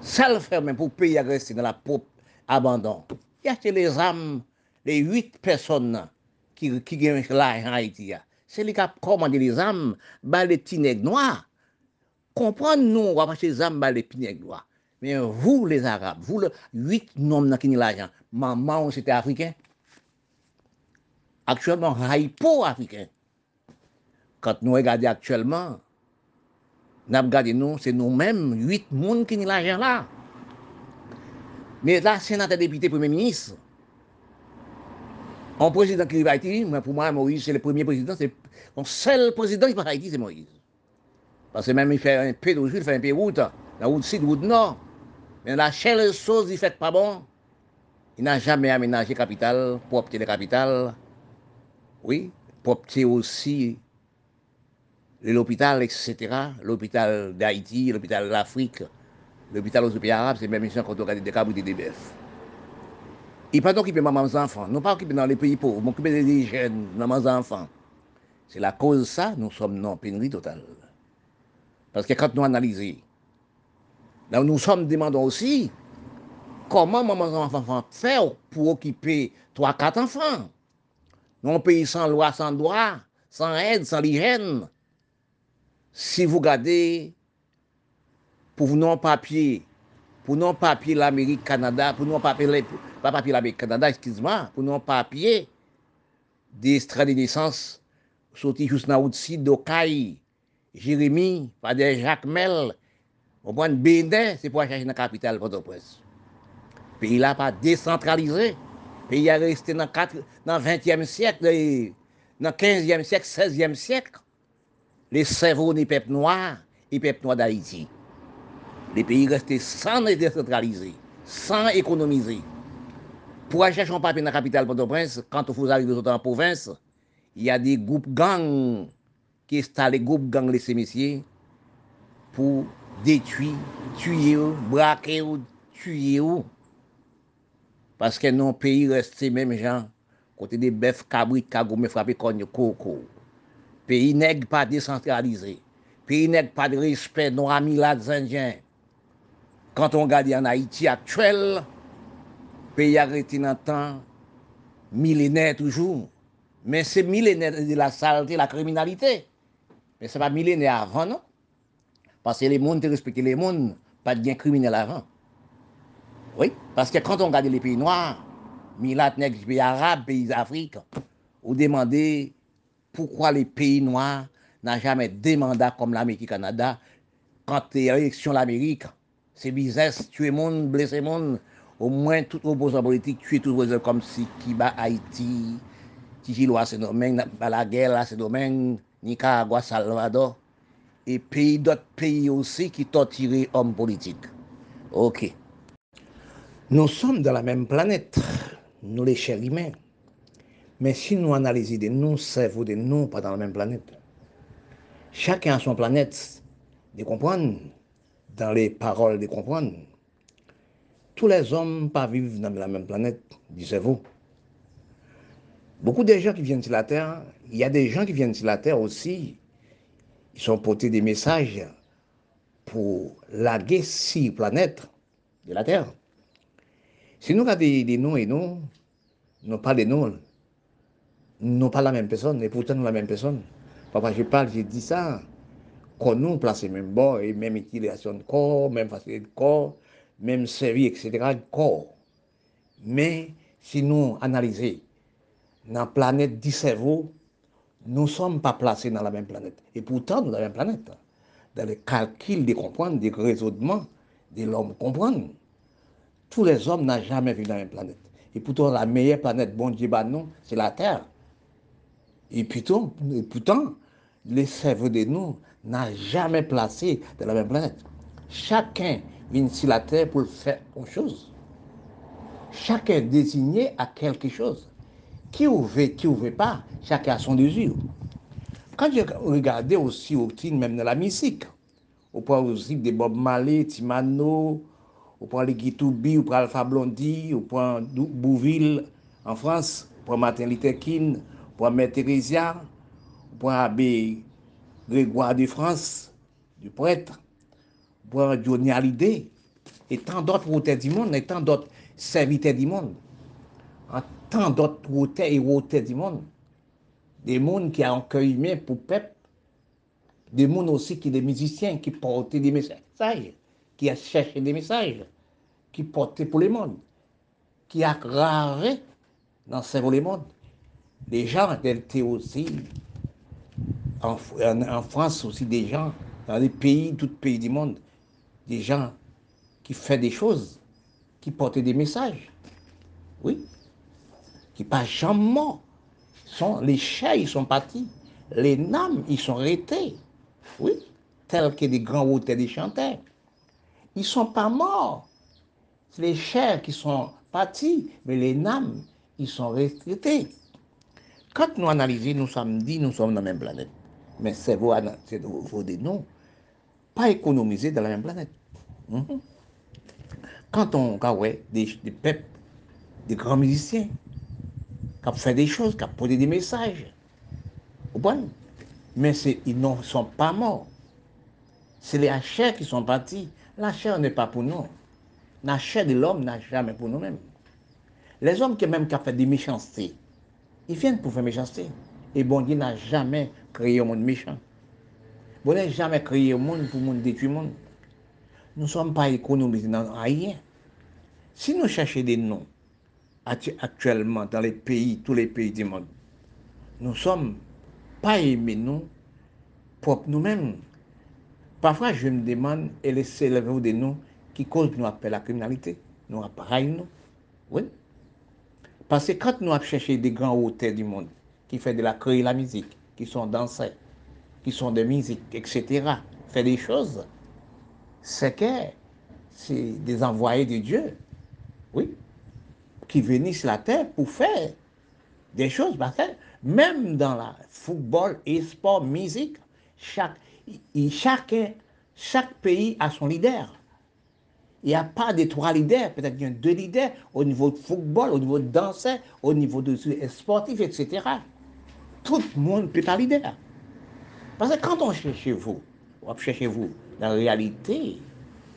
Ça le fait même pour pays agressé dans la propre abandon. Il y a les âmes, les 8 personnes qui, qui gagnent l'argent en Haïti. Là. Se li kap komande li zam ba le ti neg noa. Kompran nou wapache zam ba le pi neg noa. Men vou les Arab, vou le 8 nom nan ki ni la jan. Maman ou se te Afriken. Aktuellement, haïpo Afriken. Kant nou e gade aktuellement, nap gade nou, se nou men 8 moun ki ni la jan la. Men la senate depite premier ministre, Un président qui arrive à Haïti, pour moi, Moïse, c'est le premier président, c'est le seul président qui passe à Haïti, c'est Moïse. Parce que même il fait un peu de il fait un peu de route, la route sud, la route nord. Mais la seule chose, il fait pas bon, il n'a jamais aménagé capitale, pour obtenir la capitale. Oui, pour obtenir aussi l'hôpital, etc. L'hôpital d'Haïti, l'hôpital d'Afrique, l'hôpital aux pays arabes, c'est même ici quand on regarde des cabris des bœufs. I pa t'okipe maman zanfan, nou pa okipe nan le peyi pov, m'okipe de li jen, maman zanfan. Se la koz sa, nou som nan penri total. Paske kante nou analize, nan nou som demandon osi, koman maman zanfan fè ou pou okipe 3-4 anfan? Nou an peyi san lwa, san doa, san ed, san li jen. Si vous gardez, pour non papier, pour non papier l'Amérique, Canada, pour non papier pas papier l'Amérique, Canada, excuse-moi, pour non-papier des extraits de naissance sortis juste dans le d'Okai, Jérémy, des Jacques Mel, au point de Bénin, c'est pour chercher dans la capitale Port-au-Prince. Pays là pas décentralisé. Pays a resté dans le 20e siècle, dans le 15e siècle, 16e siècle. Les cerveaux des peuples noirs et peuples noirs d'Haïti. Les pays restés sans décentraliser, sans économiser. Pour aller chercher un papier dans la capitale Port-au-Prince, quand vous arrivez dans la province, il y a des groupes gangs qui installent les groupes gangs les messieurs pour détruire, tuer, braquer, tuer. Parce que nos pays restent même gens, côté des bœufs, cabris, cagou, mais frappés, cogne, coco. Pays n'est pas décentralisé. Pays n'est pas de respect, nos amis là, Indiens. Quand on regarde en Haïti actuelle, peyi a rete nan tan milenè toujou, men se milenè de la salte, la kriminalite, men se pa milenè avan non, paske le moun te respecte le moun, pa diyen kriminel avan. Oui, paske kante on gade le peyi noir, milat nek peyi Arab, peyi Afrika, ou demande poukwa le peyi noir nan jamè demanda kom l'Ameriki Kanada, kante eleksyon l'Amerika, se bizès, tue moun, blese moun, c'est au moins tout opposant politique, tuer tout opposant comme si Kiba, Haïti, Tijilo à ce domaine, la guerre à ce domaine, Nicaragua, Salvador, et pays d'autres pays aussi qui torturent hommes politiques. Ok. Nous sommes dans la même planète, nous les chers humains. Mais si nous analysons de nous, cerveaux de nous, pas dans la même planète. Chacun a son planète, de comprendre dans les paroles de comprendre. Tous les hommes pas vivent dans la même planète, disiez-vous. Beaucoup de gens qui viennent sur la Terre, il y a des gens qui viennent sur la Terre aussi, ils sont portés des messages pour laguer six planètes de la Terre. Si nous regardons des noms et noms, nous pas des noms, nous pas la même personne, et pourtant nous la même personne. Papa, je parle, j'ai dit ça qu'on nous place même bon et même utilisation de corps, même facilité de corps, même service, etc. corps. Mais si nous analysons dans la planète du cerveau, nous ne sommes pas placés dans la même planète. Et pourtant, dans la même planète. Dans le calcul des comprendre, des raisonnements de l'homme comprendre. Tous les hommes n'ont jamais vu dans la même planète. Et pourtant, la meilleure planète, bon Dieu, bah c'est la Terre. Et pourtant, et pourtant les cerveaux de nous n'a jamais placé dans la même planète. Chacun vient sur la terre pour faire autre chose. Chacun désigné à quelque chose. Qui ouvre, qui ouvre pas, chacun a son désir. Quand je regardais aussi au même dans la musique, on prend aussi des Bob Marley, Timano, on prend les Guitoubi, on prend Alpha Blondie, on prend Bouville en France, on prend Martin Luther King, on prend Mère Thérésia, on prend Abbé Grégoire de France, du prêtre, pour Johnny Hallyday, et tant d'autres auteurs du monde, et tant d'autres serviteurs du monde, tant d'autres auteurs et auteurs du monde, des mondes qui ont cœur humain pour peuple, des mondes aussi qui des musiciens qui portent des messages, qui cherché des messages, qui portaient pour le monde, qui a raré dans ce monde. Les gens étaient aussi. En, France aussi des gens, dans les pays, tout pays du monde, des gens qui font des choses, qui portent des messages. Oui. qui pas jamais. Sont, les chats, ils sont partis. Les names, ils sont restés. Oui, tels que des grands hôtels des chanteurs. Ils ne sont pas morts. C'est les chairs qui sont partis, mais les names, ils sont restés. Quand nous analysons, nous sommes dit, nous sommes dans la même planète. Mais c'est vous, c'est vous des noms, pas économiser dans la même planète. Hein? Mm. Quand on regarde ouais, des, des peuples, des grands musiciens, qui ont fait des choses, qui ont posé des messages, bon, mais ils ne sont pas morts. C'est les hachères qui sont partis. La chair n'est pas pour nous. La chair de l'homme n'a jamais pour nous-mêmes. Les hommes qui même qui ont fait des méchancetés, ils viennent pour faire méchanceté. Et bon Dieu n'a jamais créé un monde méchant. Bonè jamè kriye moun pou moun detui moun. Nou som pa ekonomize nan a yè. Si nou chache de nou, aktuellement, dans les pays, tous les pays du monde, nous sommes pas aimés, nous, propres nous-mêmes. Parfois, je me demande, et les célèbres de nous, qui cause nous appel à la criminalité, nous appareil nous. Oui. Parce que quand nous avons cherché des grands hôtels du monde, qui font de la créer la musique, qui sont danseurs, qui sont de musique, etc., fait des choses, c'est que c'est des envoyés de Dieu, oui, qui sur la terre pour faire des choses. Parce que même dans le football et sport, musique, chaque, chaque pays a son leader. Il n'y a pas de trois leaders, peut-être qu'il y a deux leaders au niveau de football, au niveau de danse, au niveau de sportif, etc. Tout le monde peut être leader. Parce que quand on cherche vous, on cherche vous, dans la réalité,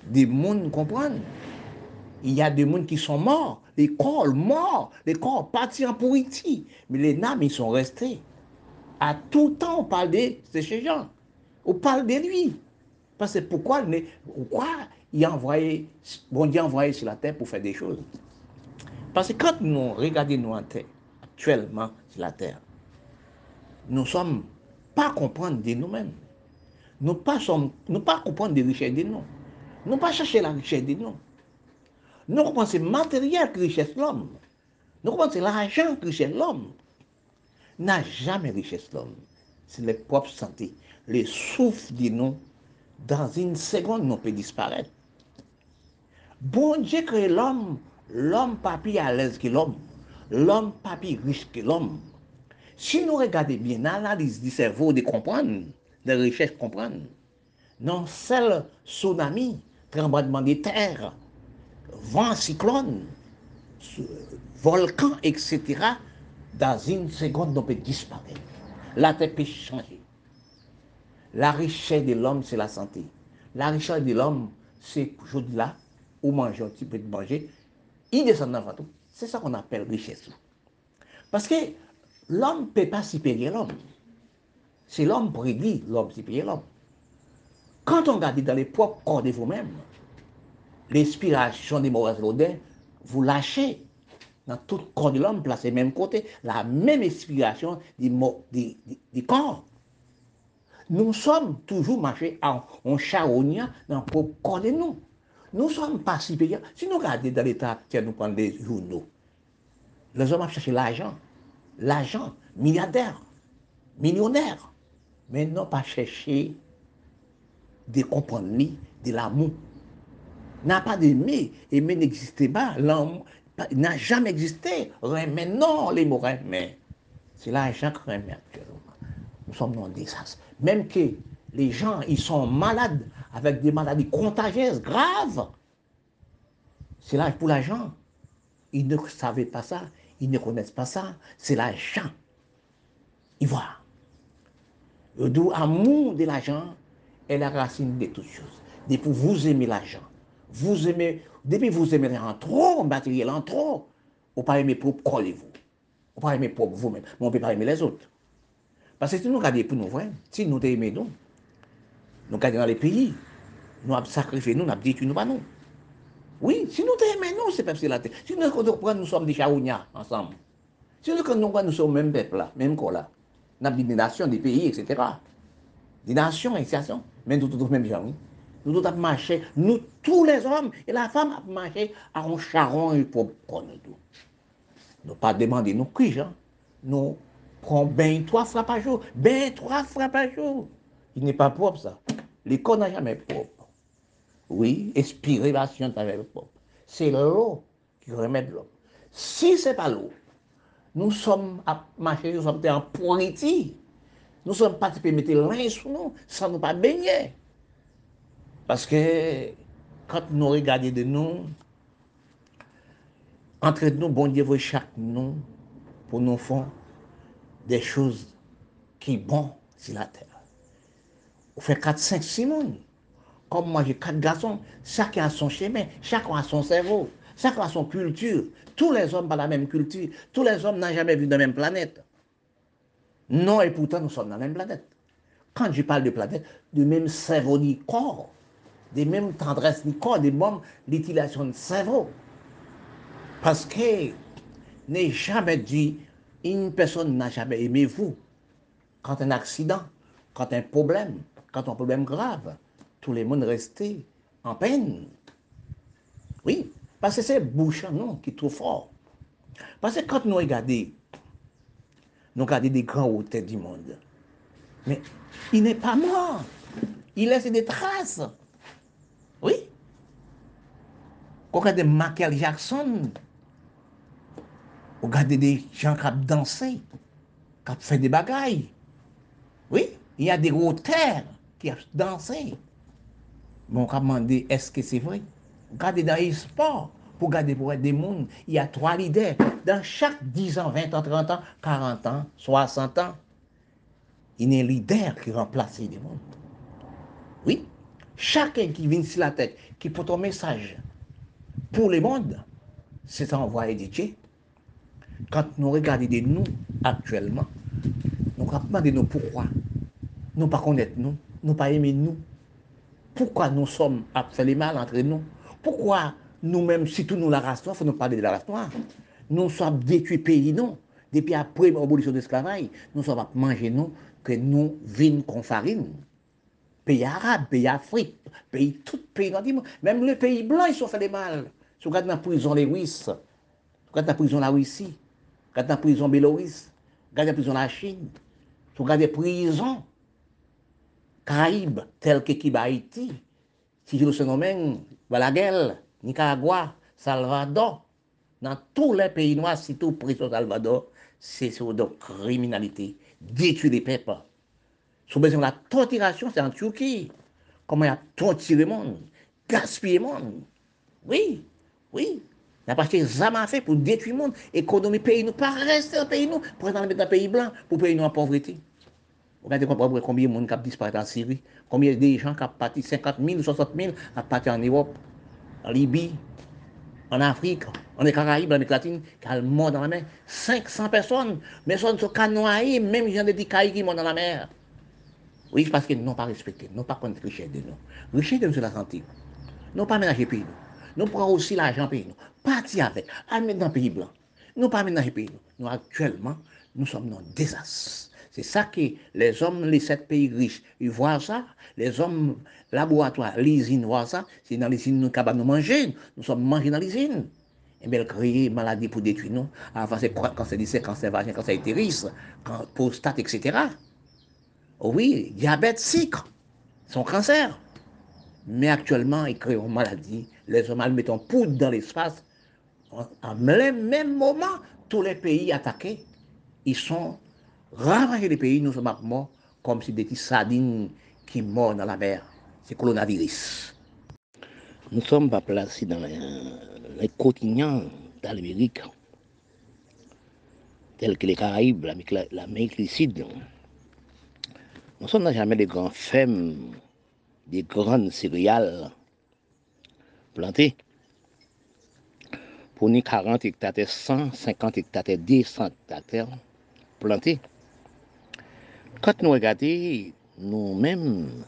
des mondes comprennent. Il y a des mondes qui sont morts, les corps morts, les corps partis en pourritie, mais les âmes, ils sont restés. À tout temps, on parle de ces gens. On parle de lui. Parce que pourquoi, pourquoi il a envoyé, bon Dieu a envoyé sur la terre pour faire des choses? Parce que quand nous regardons nous en terre, actuellement sur la terre, nous sommes pa kompran de nou men. Nou pa, pa kompran de richè de nou. Nou pa chache la richè de nou. Nou kompran se materyèl ki richès l'homme. Nou kompran se l'ajan ki richès l'homme. N'a jamais richès l'homme. Se le propre santé. Le souffle de nou, dans une seconde, nou pe disparète. Bon Dieu crée l'homme, l'homme pas plus à l'aise que l'homme, l'homme pas plus riche que l'homme, Si nous regardons bien l'analyse du cerveau de comprendre, de richesse comprendre, non seul tsunami, tremblement de terre, vent cyclone, volcan, etc., dans une seconde, on peut disparaître. La terre peut changer. La richesse de l'homme, c'est la santé. La richesse de l'homme, c'est aujourd'hui là, ou manger un petit peu de manger, il descend dans le C'est ça qu'on appelle richesse. Parce que l'homme ne peut pas supérieur l'homme. C'est l'homme prédit l'homme supérieur l'homme. Quand on regarde dans les propres corps de vous-même, l'inspiration des mauvaises rodins, vous lâchez dans tout le corps de l'homme, placé même côté, la même inspiration du, corps. Nous sommes toujours marchés en, en charognant dans le corps de nous. Nous ne sommes pas supérieurs. Si nous regardons dans l'état actuel, nous prenons des journaux, les hommes ont cherché l'argent, l'argent, milliardaire, millionnaire, mais non pas chercher de comprendre de l'amour. N'a pas d'aimer, aimer n'existait pas, l'amour n'a jamais existé. Mais non, les mots mais c'est l'argent qui remet actuellement. Nous sommes dans des désastre. Même que les gens, ils sont malades avec des maladies contagieuses, graves. C'est là pour l'argent. Ils ne savaient pas ça, ils ne connaissent pas ça. C'est l'argent. Ils voient. D'où amour de l'argent est la racine de toutes choses. Depuis vous aimez l'argent, vous aimez, depuis vous aimez en trop, matériel en trop, vous pas aimer pour coller vous. Pas aimer pour vous-même, mais on ne peut pas aimer les autres. Parce que si nous regardons pour nous, si nous aimons nous, nous regardons dans les pays, nous avons sacrifié, nous, nous avons détruit nous pas nous. Oui, si nous aimons nous, c'est la terre. Si nous comprenons, nous sommes des chaouignats ensemble. Si nous comprenons, nous sommes même peuple là, même corps là. Nous avons des nations, des pays, etc. Des nations, etc. Mais nous tous même gens. Nous tous avons marché, nous tous les hommes et la femme avons marché à un charron et pour nous tout. Nous pas demander nous qui, Jean. Nous prenons bien trois fois par jour. Ben trois fois par jour. Il n'est pas propre, ça. L'école n'a jamais propre. oui, expirer la science avec le peuple. C'est l'eau qui remet l'homme. Si ce n'est pas l'eau, nous sommes à marcher, nous sommes en pointi. Nous sommes pas de mettre l'un sous nous sans nous pas baigner. Parce que quand nous regardons de nous, entre nous, bon Dieu veut chaque nous pour nous faire des choses qui sont bonnes sur la terre. On fait 4, 5, 6 mondes. Comme moi, j'ai quatre garçons, chacun a son chemin, chacun a son cerveau, chacun a son culture. Tous les hommes n'ont pas la même culture. Tous les hommes n'ont jamais vu de la même planète. Non, et pourtant, nous sommes dans la même planète. Quand je parle de planète, du même cerveau ni corps, des mêmes tendresses ni corps, des mêmes l'utilisation de cerveau. Parce que n'est jamais dit, une personne n'a jamais aimé vous. Quand un accident, quand un problème, quand un problème grave, tout le monde reste en peine. Oui, parce que c'est bouchan non, qui est trop fort. Parce que quand nous regardons, nous regardons des grands hôtels du monde. Mais il n'est pas mort. Il laisse des traces. Oui. Quand on regarde Michael Jackson, on regarde des gens qui ont dansé, qui ont fait des bagailles. Oui, il y a des auteurs qui ont dansé. Bon, on demandé, est-ce que c'est vrai? Regardez dans les sports, pour regarder pour être des mondes, il y a trois leaders. Dans chaque 10 ans, 20 ans, 30 ans, 40 ans, 60 ans, il y a un leader qui remplace les mondes. Oui, chacun qui vient sur la tête, qui porte un message pour les mondes, c'est envoyé de Dieu. Quand nous regardons de nous actuellement, nous demandons nous pourquoi. Nous ne pas connaître nous, nous pas aimer nous. Pourquoi nous sommes mal entre nous? Pourquoi nous-mêmes, si tout nous la race noire, faut nous parler de la race noire? Nous sommes détruits pays, non? Depuis après l'abolition de l'esclavage, nous sommes à manger, nous, que nous vînes qu'on farine. Pays arabes, pays Afrique, pays, tout pays dans le monde. Même les pays blancs, ils sont fait des mal. Si vous regardez la prison Russes, si vous regardez la prison la Russie, si vous regardez la prison Bélorusse, vous regardez la prison la Chine, vous regardez la prison Caraïbes, telles que Kiba Haïti, si je le nomme, Balaguer, Nicaragua, Salvador, dans tous les pays noirs, surtout prison Salvador, c'est sur de criminalité, détruire les peuples. Sous besoin de la torturation, c'est en Turquie. Comment il a torturé le monde, gaspillé le monde. Oui, oui. Il a pas de fait pour détruire le monde. Économie pays nous, pas rester le pays nous, pour aller dans le pays blanc, pour payer nous en pauvreté. Regardez combien de monde qui a disparu en Syrie, combien de gens qui ont parti? 50 000, 60 000 à partir en Europe, en Libye, en Afrique, en Caraïbes, en Amérique latine, qui ont mort dans la mer. 500 personnes, mais sont noyés, même les gens de Caïbes qui sont dans la mer. Oui, parce qu'ils n'ont pas respecté, n'ont pas connu richesse de nous. Richesse de nous, la santé. Nous pas ménager pays nous. Nous prenons aussi l'argent pays nous. Partir avec, amener dans le pays blanc. Nous pas ménager pays nous. Nous actuellement, nous sommes dans un désastre. C'est ça que les hommes, les sept pays riches, ils voient ça. Les hommes laboratoires, les usines voient ça. C'est dans les usines nous capables de manger. Nous sommes mangés dans les usines. Et bien, créer maladie pour détruire nous. Avant, c'est cancer du sein, cancer vagin, cancer utérus, prostate, etc. Oh oui, diabète, sucre, son cancer. Mais actuellement, ils créent une maladie. Les hommes mettent en poudre dans l'espace. En même moment, tous les pays attaqués, ils sont ravager les pays, nous sommes morts comme si des petites sardines qui meurent dans la mer. C'est coronavirus. Nous sommes pas placés dans les, quotidiens d'Amérique, tels que les Caraïbes, l'Amérique du Sud. Nous sommes jamais des grands fermes, des grandes céréales plantées. Pour nous, 40 hectares, 150 hectares, 200 hectares plantés. Quand nous regardons nous-mêmes,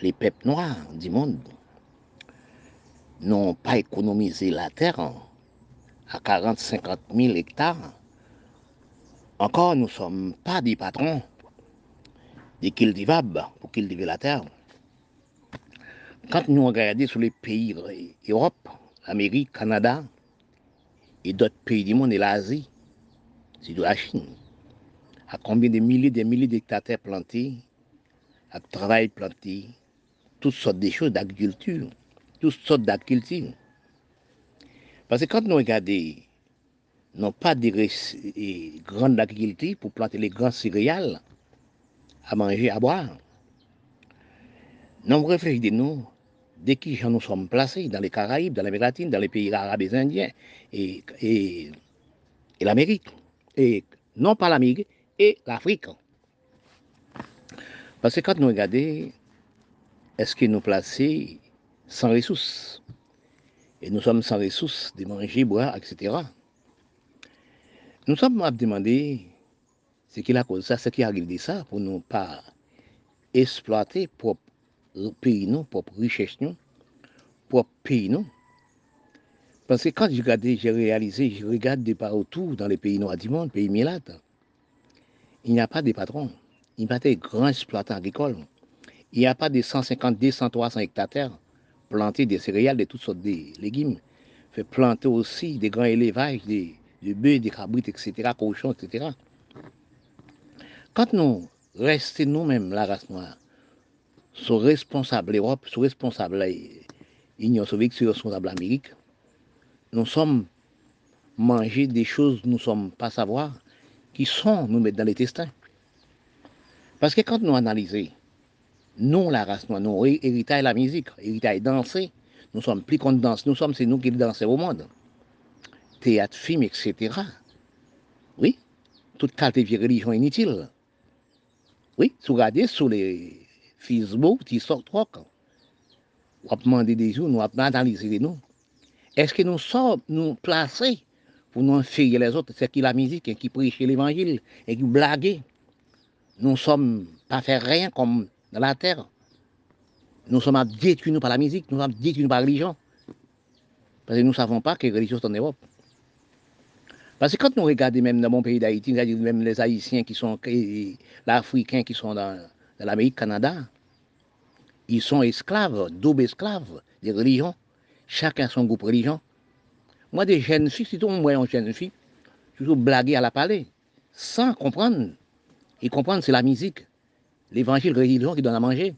les peuples noirs du monde, n'ont pas économisé la terre à 40-50 000 hectares. Encore, nous ne sommes pas des patrons des cultivables pour cultiver la terre. Quand nous regardons sur les pays Europe, Amérique, Canada, et d'autres pays du monde et l'Asie, c'est de la Chine. À combien de milliers de milliers d'hectares plantés, à travail planté, toutes sortes de choses d'agriculture, toutes sortes d'agriculture. Parce que quand nous regardons, non pas des grandes agricultures pour planter les grands céréales, à manger, à boire. Nous réfléchissons, dès que nous sommes placés dans les Caraïbes, dans l'Amérique latine, dans les pays arabes et indiens, et, et, l'Amérique, et non pas l'Amérique, et l'Afrique. Parce que quand nous regardons, est-ce que nous plaçons sans ressources? Et nous sommes sans ressources de manger, boire, etc. Nous sommes à demander ce qui a cause ça, ce qui arrive de ça, pour ne pas exploiter pour pays, nous, pour richesse, nous, pour pays. Parce que quand j'ai regardé, j'ai réalisé, je regarde de partout dans les pays noirs du monde, pays milates, il n'y a pas de patrons, il n'y a pas de grands exploitants agricoles, il n'y a pas de 150, 200, 300 hectares plantés des céréales, de toutes sortes de légumes, fait planter aussi des grands élevages, des, bœufs, des cabrites, etc., cochons, etc. Quand nous restons nous-mêmes, la race noire, sont responsables l'Europe, sont responsables l'Union soviétique, sont responsables l'Amérique, nous sommes mangés des choses nous ne sommes pas savoir, qui sont nous mettre dans les testins. Parce que quand nous analysons, nous, la race noire, nous héritons la musique, héritons danser, nous sommes plus qu'on danse, nous sommes, c'est nous qui dansons au monde. Théâtre, film, etc. Oui, toute qualité de religion inutile. Oui, si vous regardez sur les Facebook, qui sortent trop. On va des jours, nous va analyser noms. Est-ce que nous sommes nous placés pour nous faire les autres C'est qui la musique, qui prêche l'évangile et qui blague. Nous sommes pas faire rien comme dans la terre. Nous sommes détruits par la musique, nous sommes détruits par la religion. Parce que nous ne savons pas que la religion est en Europe. Parce que quand nous regardons même dans mon pays d'Haïti, même les Haïtiens qui sont, les Africains qui sont dans, dans l'Amérique, Canada, ils sont esclaves, double esclaves des religions. Chacun son groupe religion. Moi, des jeunes filles, si tout le monde jeune fille, toujours blaguer à la palais, sans comprendre. Et comprendre, c'est la musique, l'évangile religion qui donne à manger.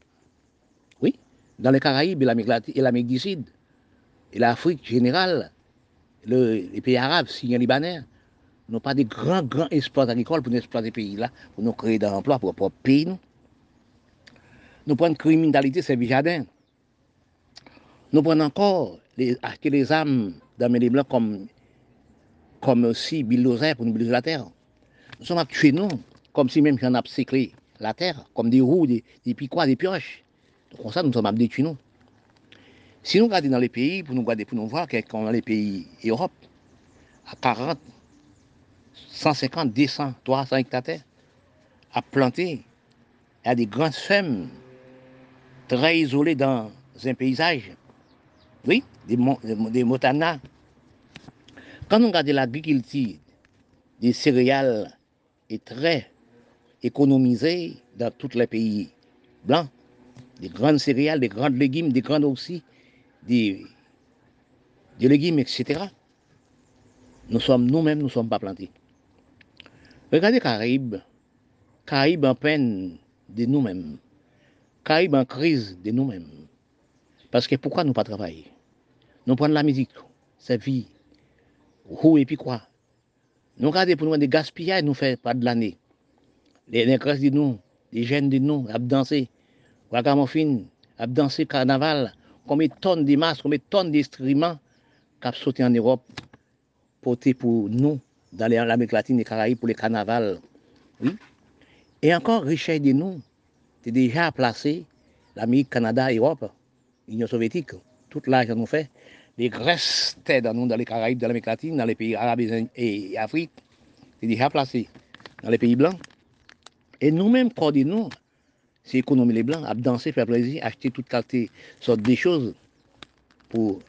Oui, dans les Caraïbes et l'Amérique du Sud, et l'Afrique générale, les pays arabes, syriens, libanais, n'ont pas de grands, grands espoirs agricoles pour nous exploiter ces pays-là, pour nous créer des emplois pour notre pays. Nous, nous prenons criminalité, c'est jardin. Nous prenons encore acheter les âmes dans les blancs comme, comme aussi pour nous briser la terre. Nous sommes tués, nous, comme si même j'en ai cyclé la terre, comme des roues, des, des piquois, des pioches. Donc, comme ça, nous sommes détruits, nous. Si nous regardons dans les pays, pour nous regarder, pour nous voir, qu'on dans les pays Europe, à 40, 150, 200, 300 hectares, à planter, a des grandes fermes très isolées dans un paysage. Oui, des, des motanas. Quand on regarde l'agriculture des céréales est très économisée dans tous les pays blancs. Des grandes céréales, des grandes légumes, des grandes aussi des, légumes, etc. Nous sommes nous-mêmes, nous ne sommes pas plantés. Regardez Caraïbes, Caraïbes en peine de nous-mêmes, Caraïbes en crise de nous-mêmes. Parce que pourquoi nous pas travailler? Nous prenons la musique, c'est vie. Où et puis quoi? Nous regardons pour nous des gaspillages, nous fait pas de l'année. Les négresses de nous, les jeunes de nous, à danser, ragamuffin, à danser carnaval, combien de tonnes de masques, combien de tonnes d'instruments qui sauté en Europe, portés pour nous, dans l'Amérique latine et les Caraïbes, pour les carnavals. Oui. Et encore, richesse de nous, c'est déjà placé l'Amérique, Canada, Europe, l'Union soviétique, tout l'âge nous fait. Les dans nous, dans les Caraïbes, dans l'Amérique latine, dans les pays arabes et Afrique, c'est déjà placé dans les pays blancs. Et nous-mêmes, nous, c'est économiser les blancs, à danser, faire plaisir, acheter toutes sortes de choses pour,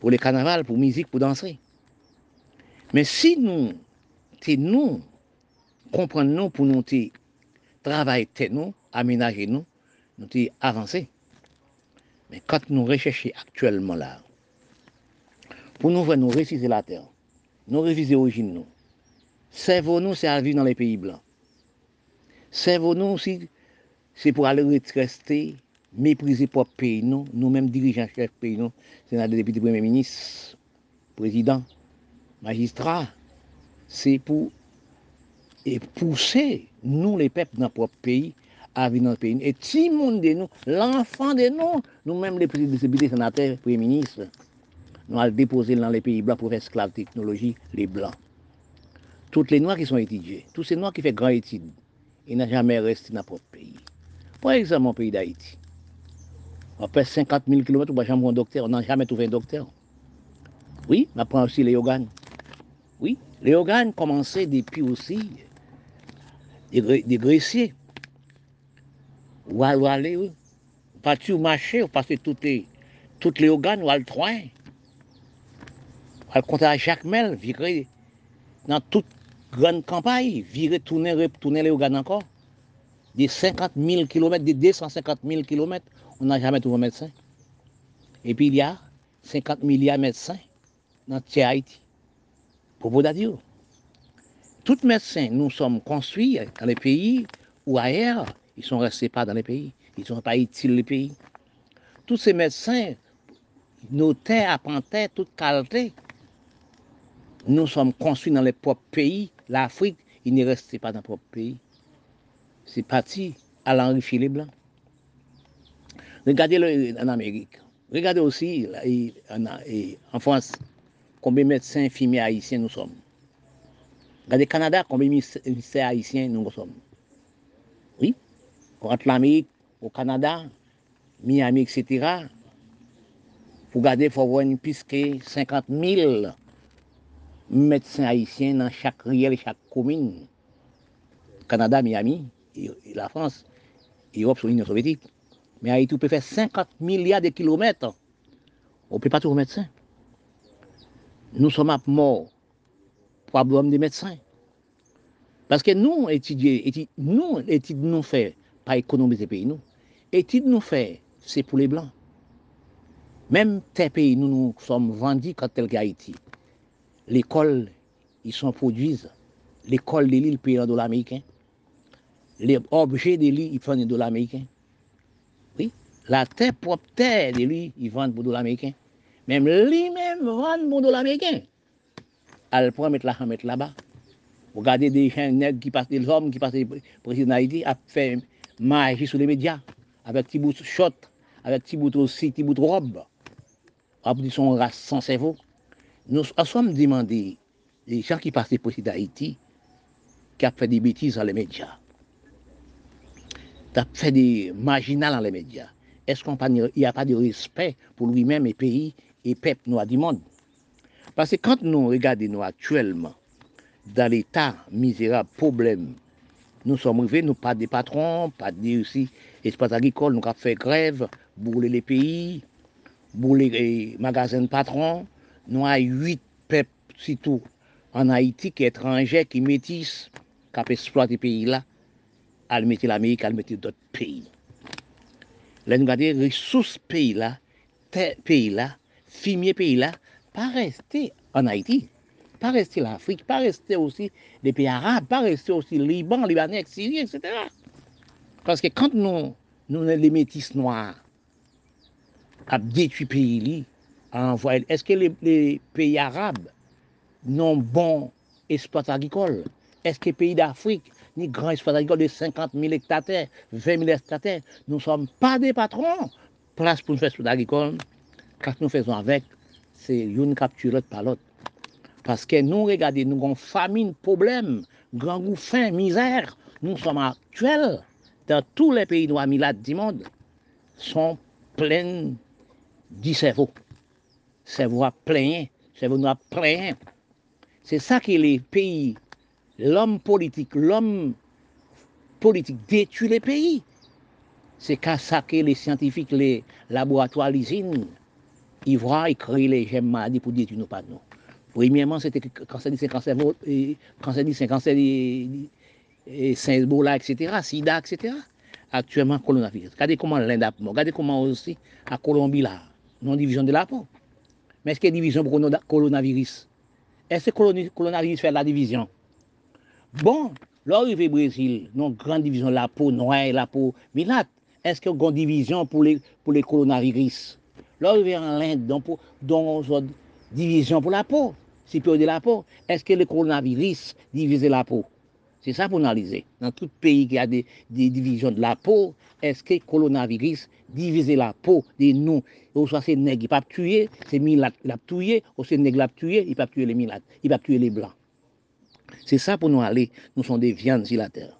pour les carnavals, pour musique, pour danser. Mais si nous, nous, comprenons pour nous travailler nous, aménager nous, nous avancer. Mais quand nous recherchons actuellement là, Pour nous, voir nous réviser la terre. Nous réviser l'origine, nous. Servons-nous, c'est à vivre dans les pays blancs. Servons-nous aussi, c'est pour aller rester, mépriser propre pays, nous. Nous-mêmes, dirigeants, chefs pays, nous. Sénat, députés, premier ministre, président, magistrat. C'est pour et pousser, nous, les peuples, dans notre propre pays, à vivre dans le pays. Et si le monde de nous, l'enfant de nous, nous-mêmes, les députés, sénateurs, premiers ministres, nous allons déposer dans les pays blancs pour faire esclave technologie, les blancs. Toutes les noirs qui sont étudiés, tous ces noirs qui font grand études, ils n'ont jamais resté dans notre pays. Par exemple, mon pays d'Haïti. Après 50 000 km, on jamais un docteur, on n'a jamais trouvé un docteur. Oui, on apprend aussi les organes. Oui, les organes commençaient depuis aussi des, des graissiers. Ou aller, oui. Partir au marché, ou passer toutes les, toutes les organes, ou le train. Ou à compter à Jacques Mel, virer dans toute grande campagne, virer, tourner, retourner les organes encore. Des 50 000 km, des 250 000 km, on n'a jamais trouvé un médecin. Et puis il y a 50 milliards de médecins dans Haïti. Pour vous dire, tous médecins, nous sommes construits dans les pays ou ailleurs, ils sont restés pas dans les pays, ils ne sont pas utiles les pays. Tous ces médecins notaient, apprentaient toute qualité. nous sommes construits dans les propres pays. L'Afrique, il ne restait pas dans le propre pays. C'est parti à l'enrichir les Blancs. Regardez le, en Amérique. Regardez aussi là, et, en, et, en, France combien de médecins, infirmiers haïtiens nous sommes. Regardez le Canada, combien de médecins haïtiens nous sommes. Oui, entre l'Amérique, au Canada, Miami, etc. Vous regardez, il faut avoir une puisque 50 000 médecins haïtiens dans chaque riel, chaque commune. Canada, Miami, la France, Europe, l'Union soviétique. Mais Haïti, peut faire 50 milliards de kilomètres. On ne peut pas trouver médecin. Nous sommes à mort pour problème des médecins. Parce que nous, étudier, nous, études nous fait, pas économiser pays, nous. Études nous fait, c'est pour les Blancs. Même tes pays, nous, nous sommes vendus quand tel qu'Haïti. L'école, ils sont produisent. L'école de l'île paye en dollars américains. Les objets de l'île, ils prennent en dollars américains. Oui. La terre propre terre de l'île, ils vendent pour dollars américains. Même lui-même vend pour dollars américains. Elle prend mettre là, mettre là-bas. Regardez des gens qui passent, des hommes qui passent président d'Haïti, a fait magie sur les médias, avec petit bout de shot, avec petit bout aussi, petit bout de robe. Après, son race sans cerveau. Nous sommes demandé, les gens qui passent président d'Haïti, qui ont fait des bêtises dans les médias, qui ont fait des marginales dans les médias. Est-ce qu'il n'y a pas de respect pour lui-même et pays et peuple noir du monde? Parce que quand nous regardons actuellement, dans l'état misérable, problème, nous sommes arrivés, nous pas des patrons, pas des aussi espaces agricoles, nous avons fait grève, brûler les pays, brûler les magasins de patrons. nous avons 8 peuples, surtout en Haïti, qui étrangers, qui métissent, qui exploitent les pays-là, à mettre l'Amérique, à mettre d'autres pays. Là, nous regardons les ressources pays-là, pays-là, fumier pays-là, pas rester en Haïti, pas rester l'Afrique, pas rester aussi les pays arabes, pas rester aussi Liban, Libanais, Syrie, etc. Parce que quand nous, nous les métis noirs, à détruit pays-là, envoyer. Est-ce que les, les, pays arabes n'ont bon exploit agricole Est-ce que les pays d'Afrique ni grand exploit agricole de 50 000 hectares, 20 000 hectares Nous ne sommes pas des patrons. Place pour nous faire exploit agricole, quand nous faisons avec, c'est une capture par l'autre. Parce que nous, regardez, nous avons famine, problème, grand goût, faim, misère. Nous sommes actuels dans tous les pays noirs, milades du monde, sont pleins du cerveau. Cerveau plein, noir plein. C'est ça que les pays, l'homme politique, l'homme politique détruit les pays. C'est qu'à ça que les scientifiques, les laboratoires, les usines, ils voient et créent les gemmes maladies pour détruire nos pas nous. Premièrement, c'était cancer du cancer, cancer du cancer du Saint-Ebola, etc., SIDA, etc. Actuellement, coronavirus. Regardez comment l'Inde Regardez comment aussi à Colombie, là, non division de la peau. Mais est-ce qu'il y a division pour le coronavirus? Est-ce que coronavirus fait la division? Bon, l'arrivée au Brésil, non grande division, la peau noire, la peau milate, est-ce qu'il y a une division pour les, pour les coronavirus? L'arrivée en Inde, donc, pour, la peau, si de la peau, est-ce que le coronavirus divise la peau? C'est ça pour analyser. Dans tout pays qui a des, des divisions de la peau, est-ce que le coronavirus divise la peau de nous Ou soit c'est nègre, il ne peut pas tuer, c'est milat, il a tué, ou c'est nègre, il a tué, il pas tuer les milates, il pas tuer les blancs. C'est ça pour nous aller. Nous sommes des viandes sur la terre.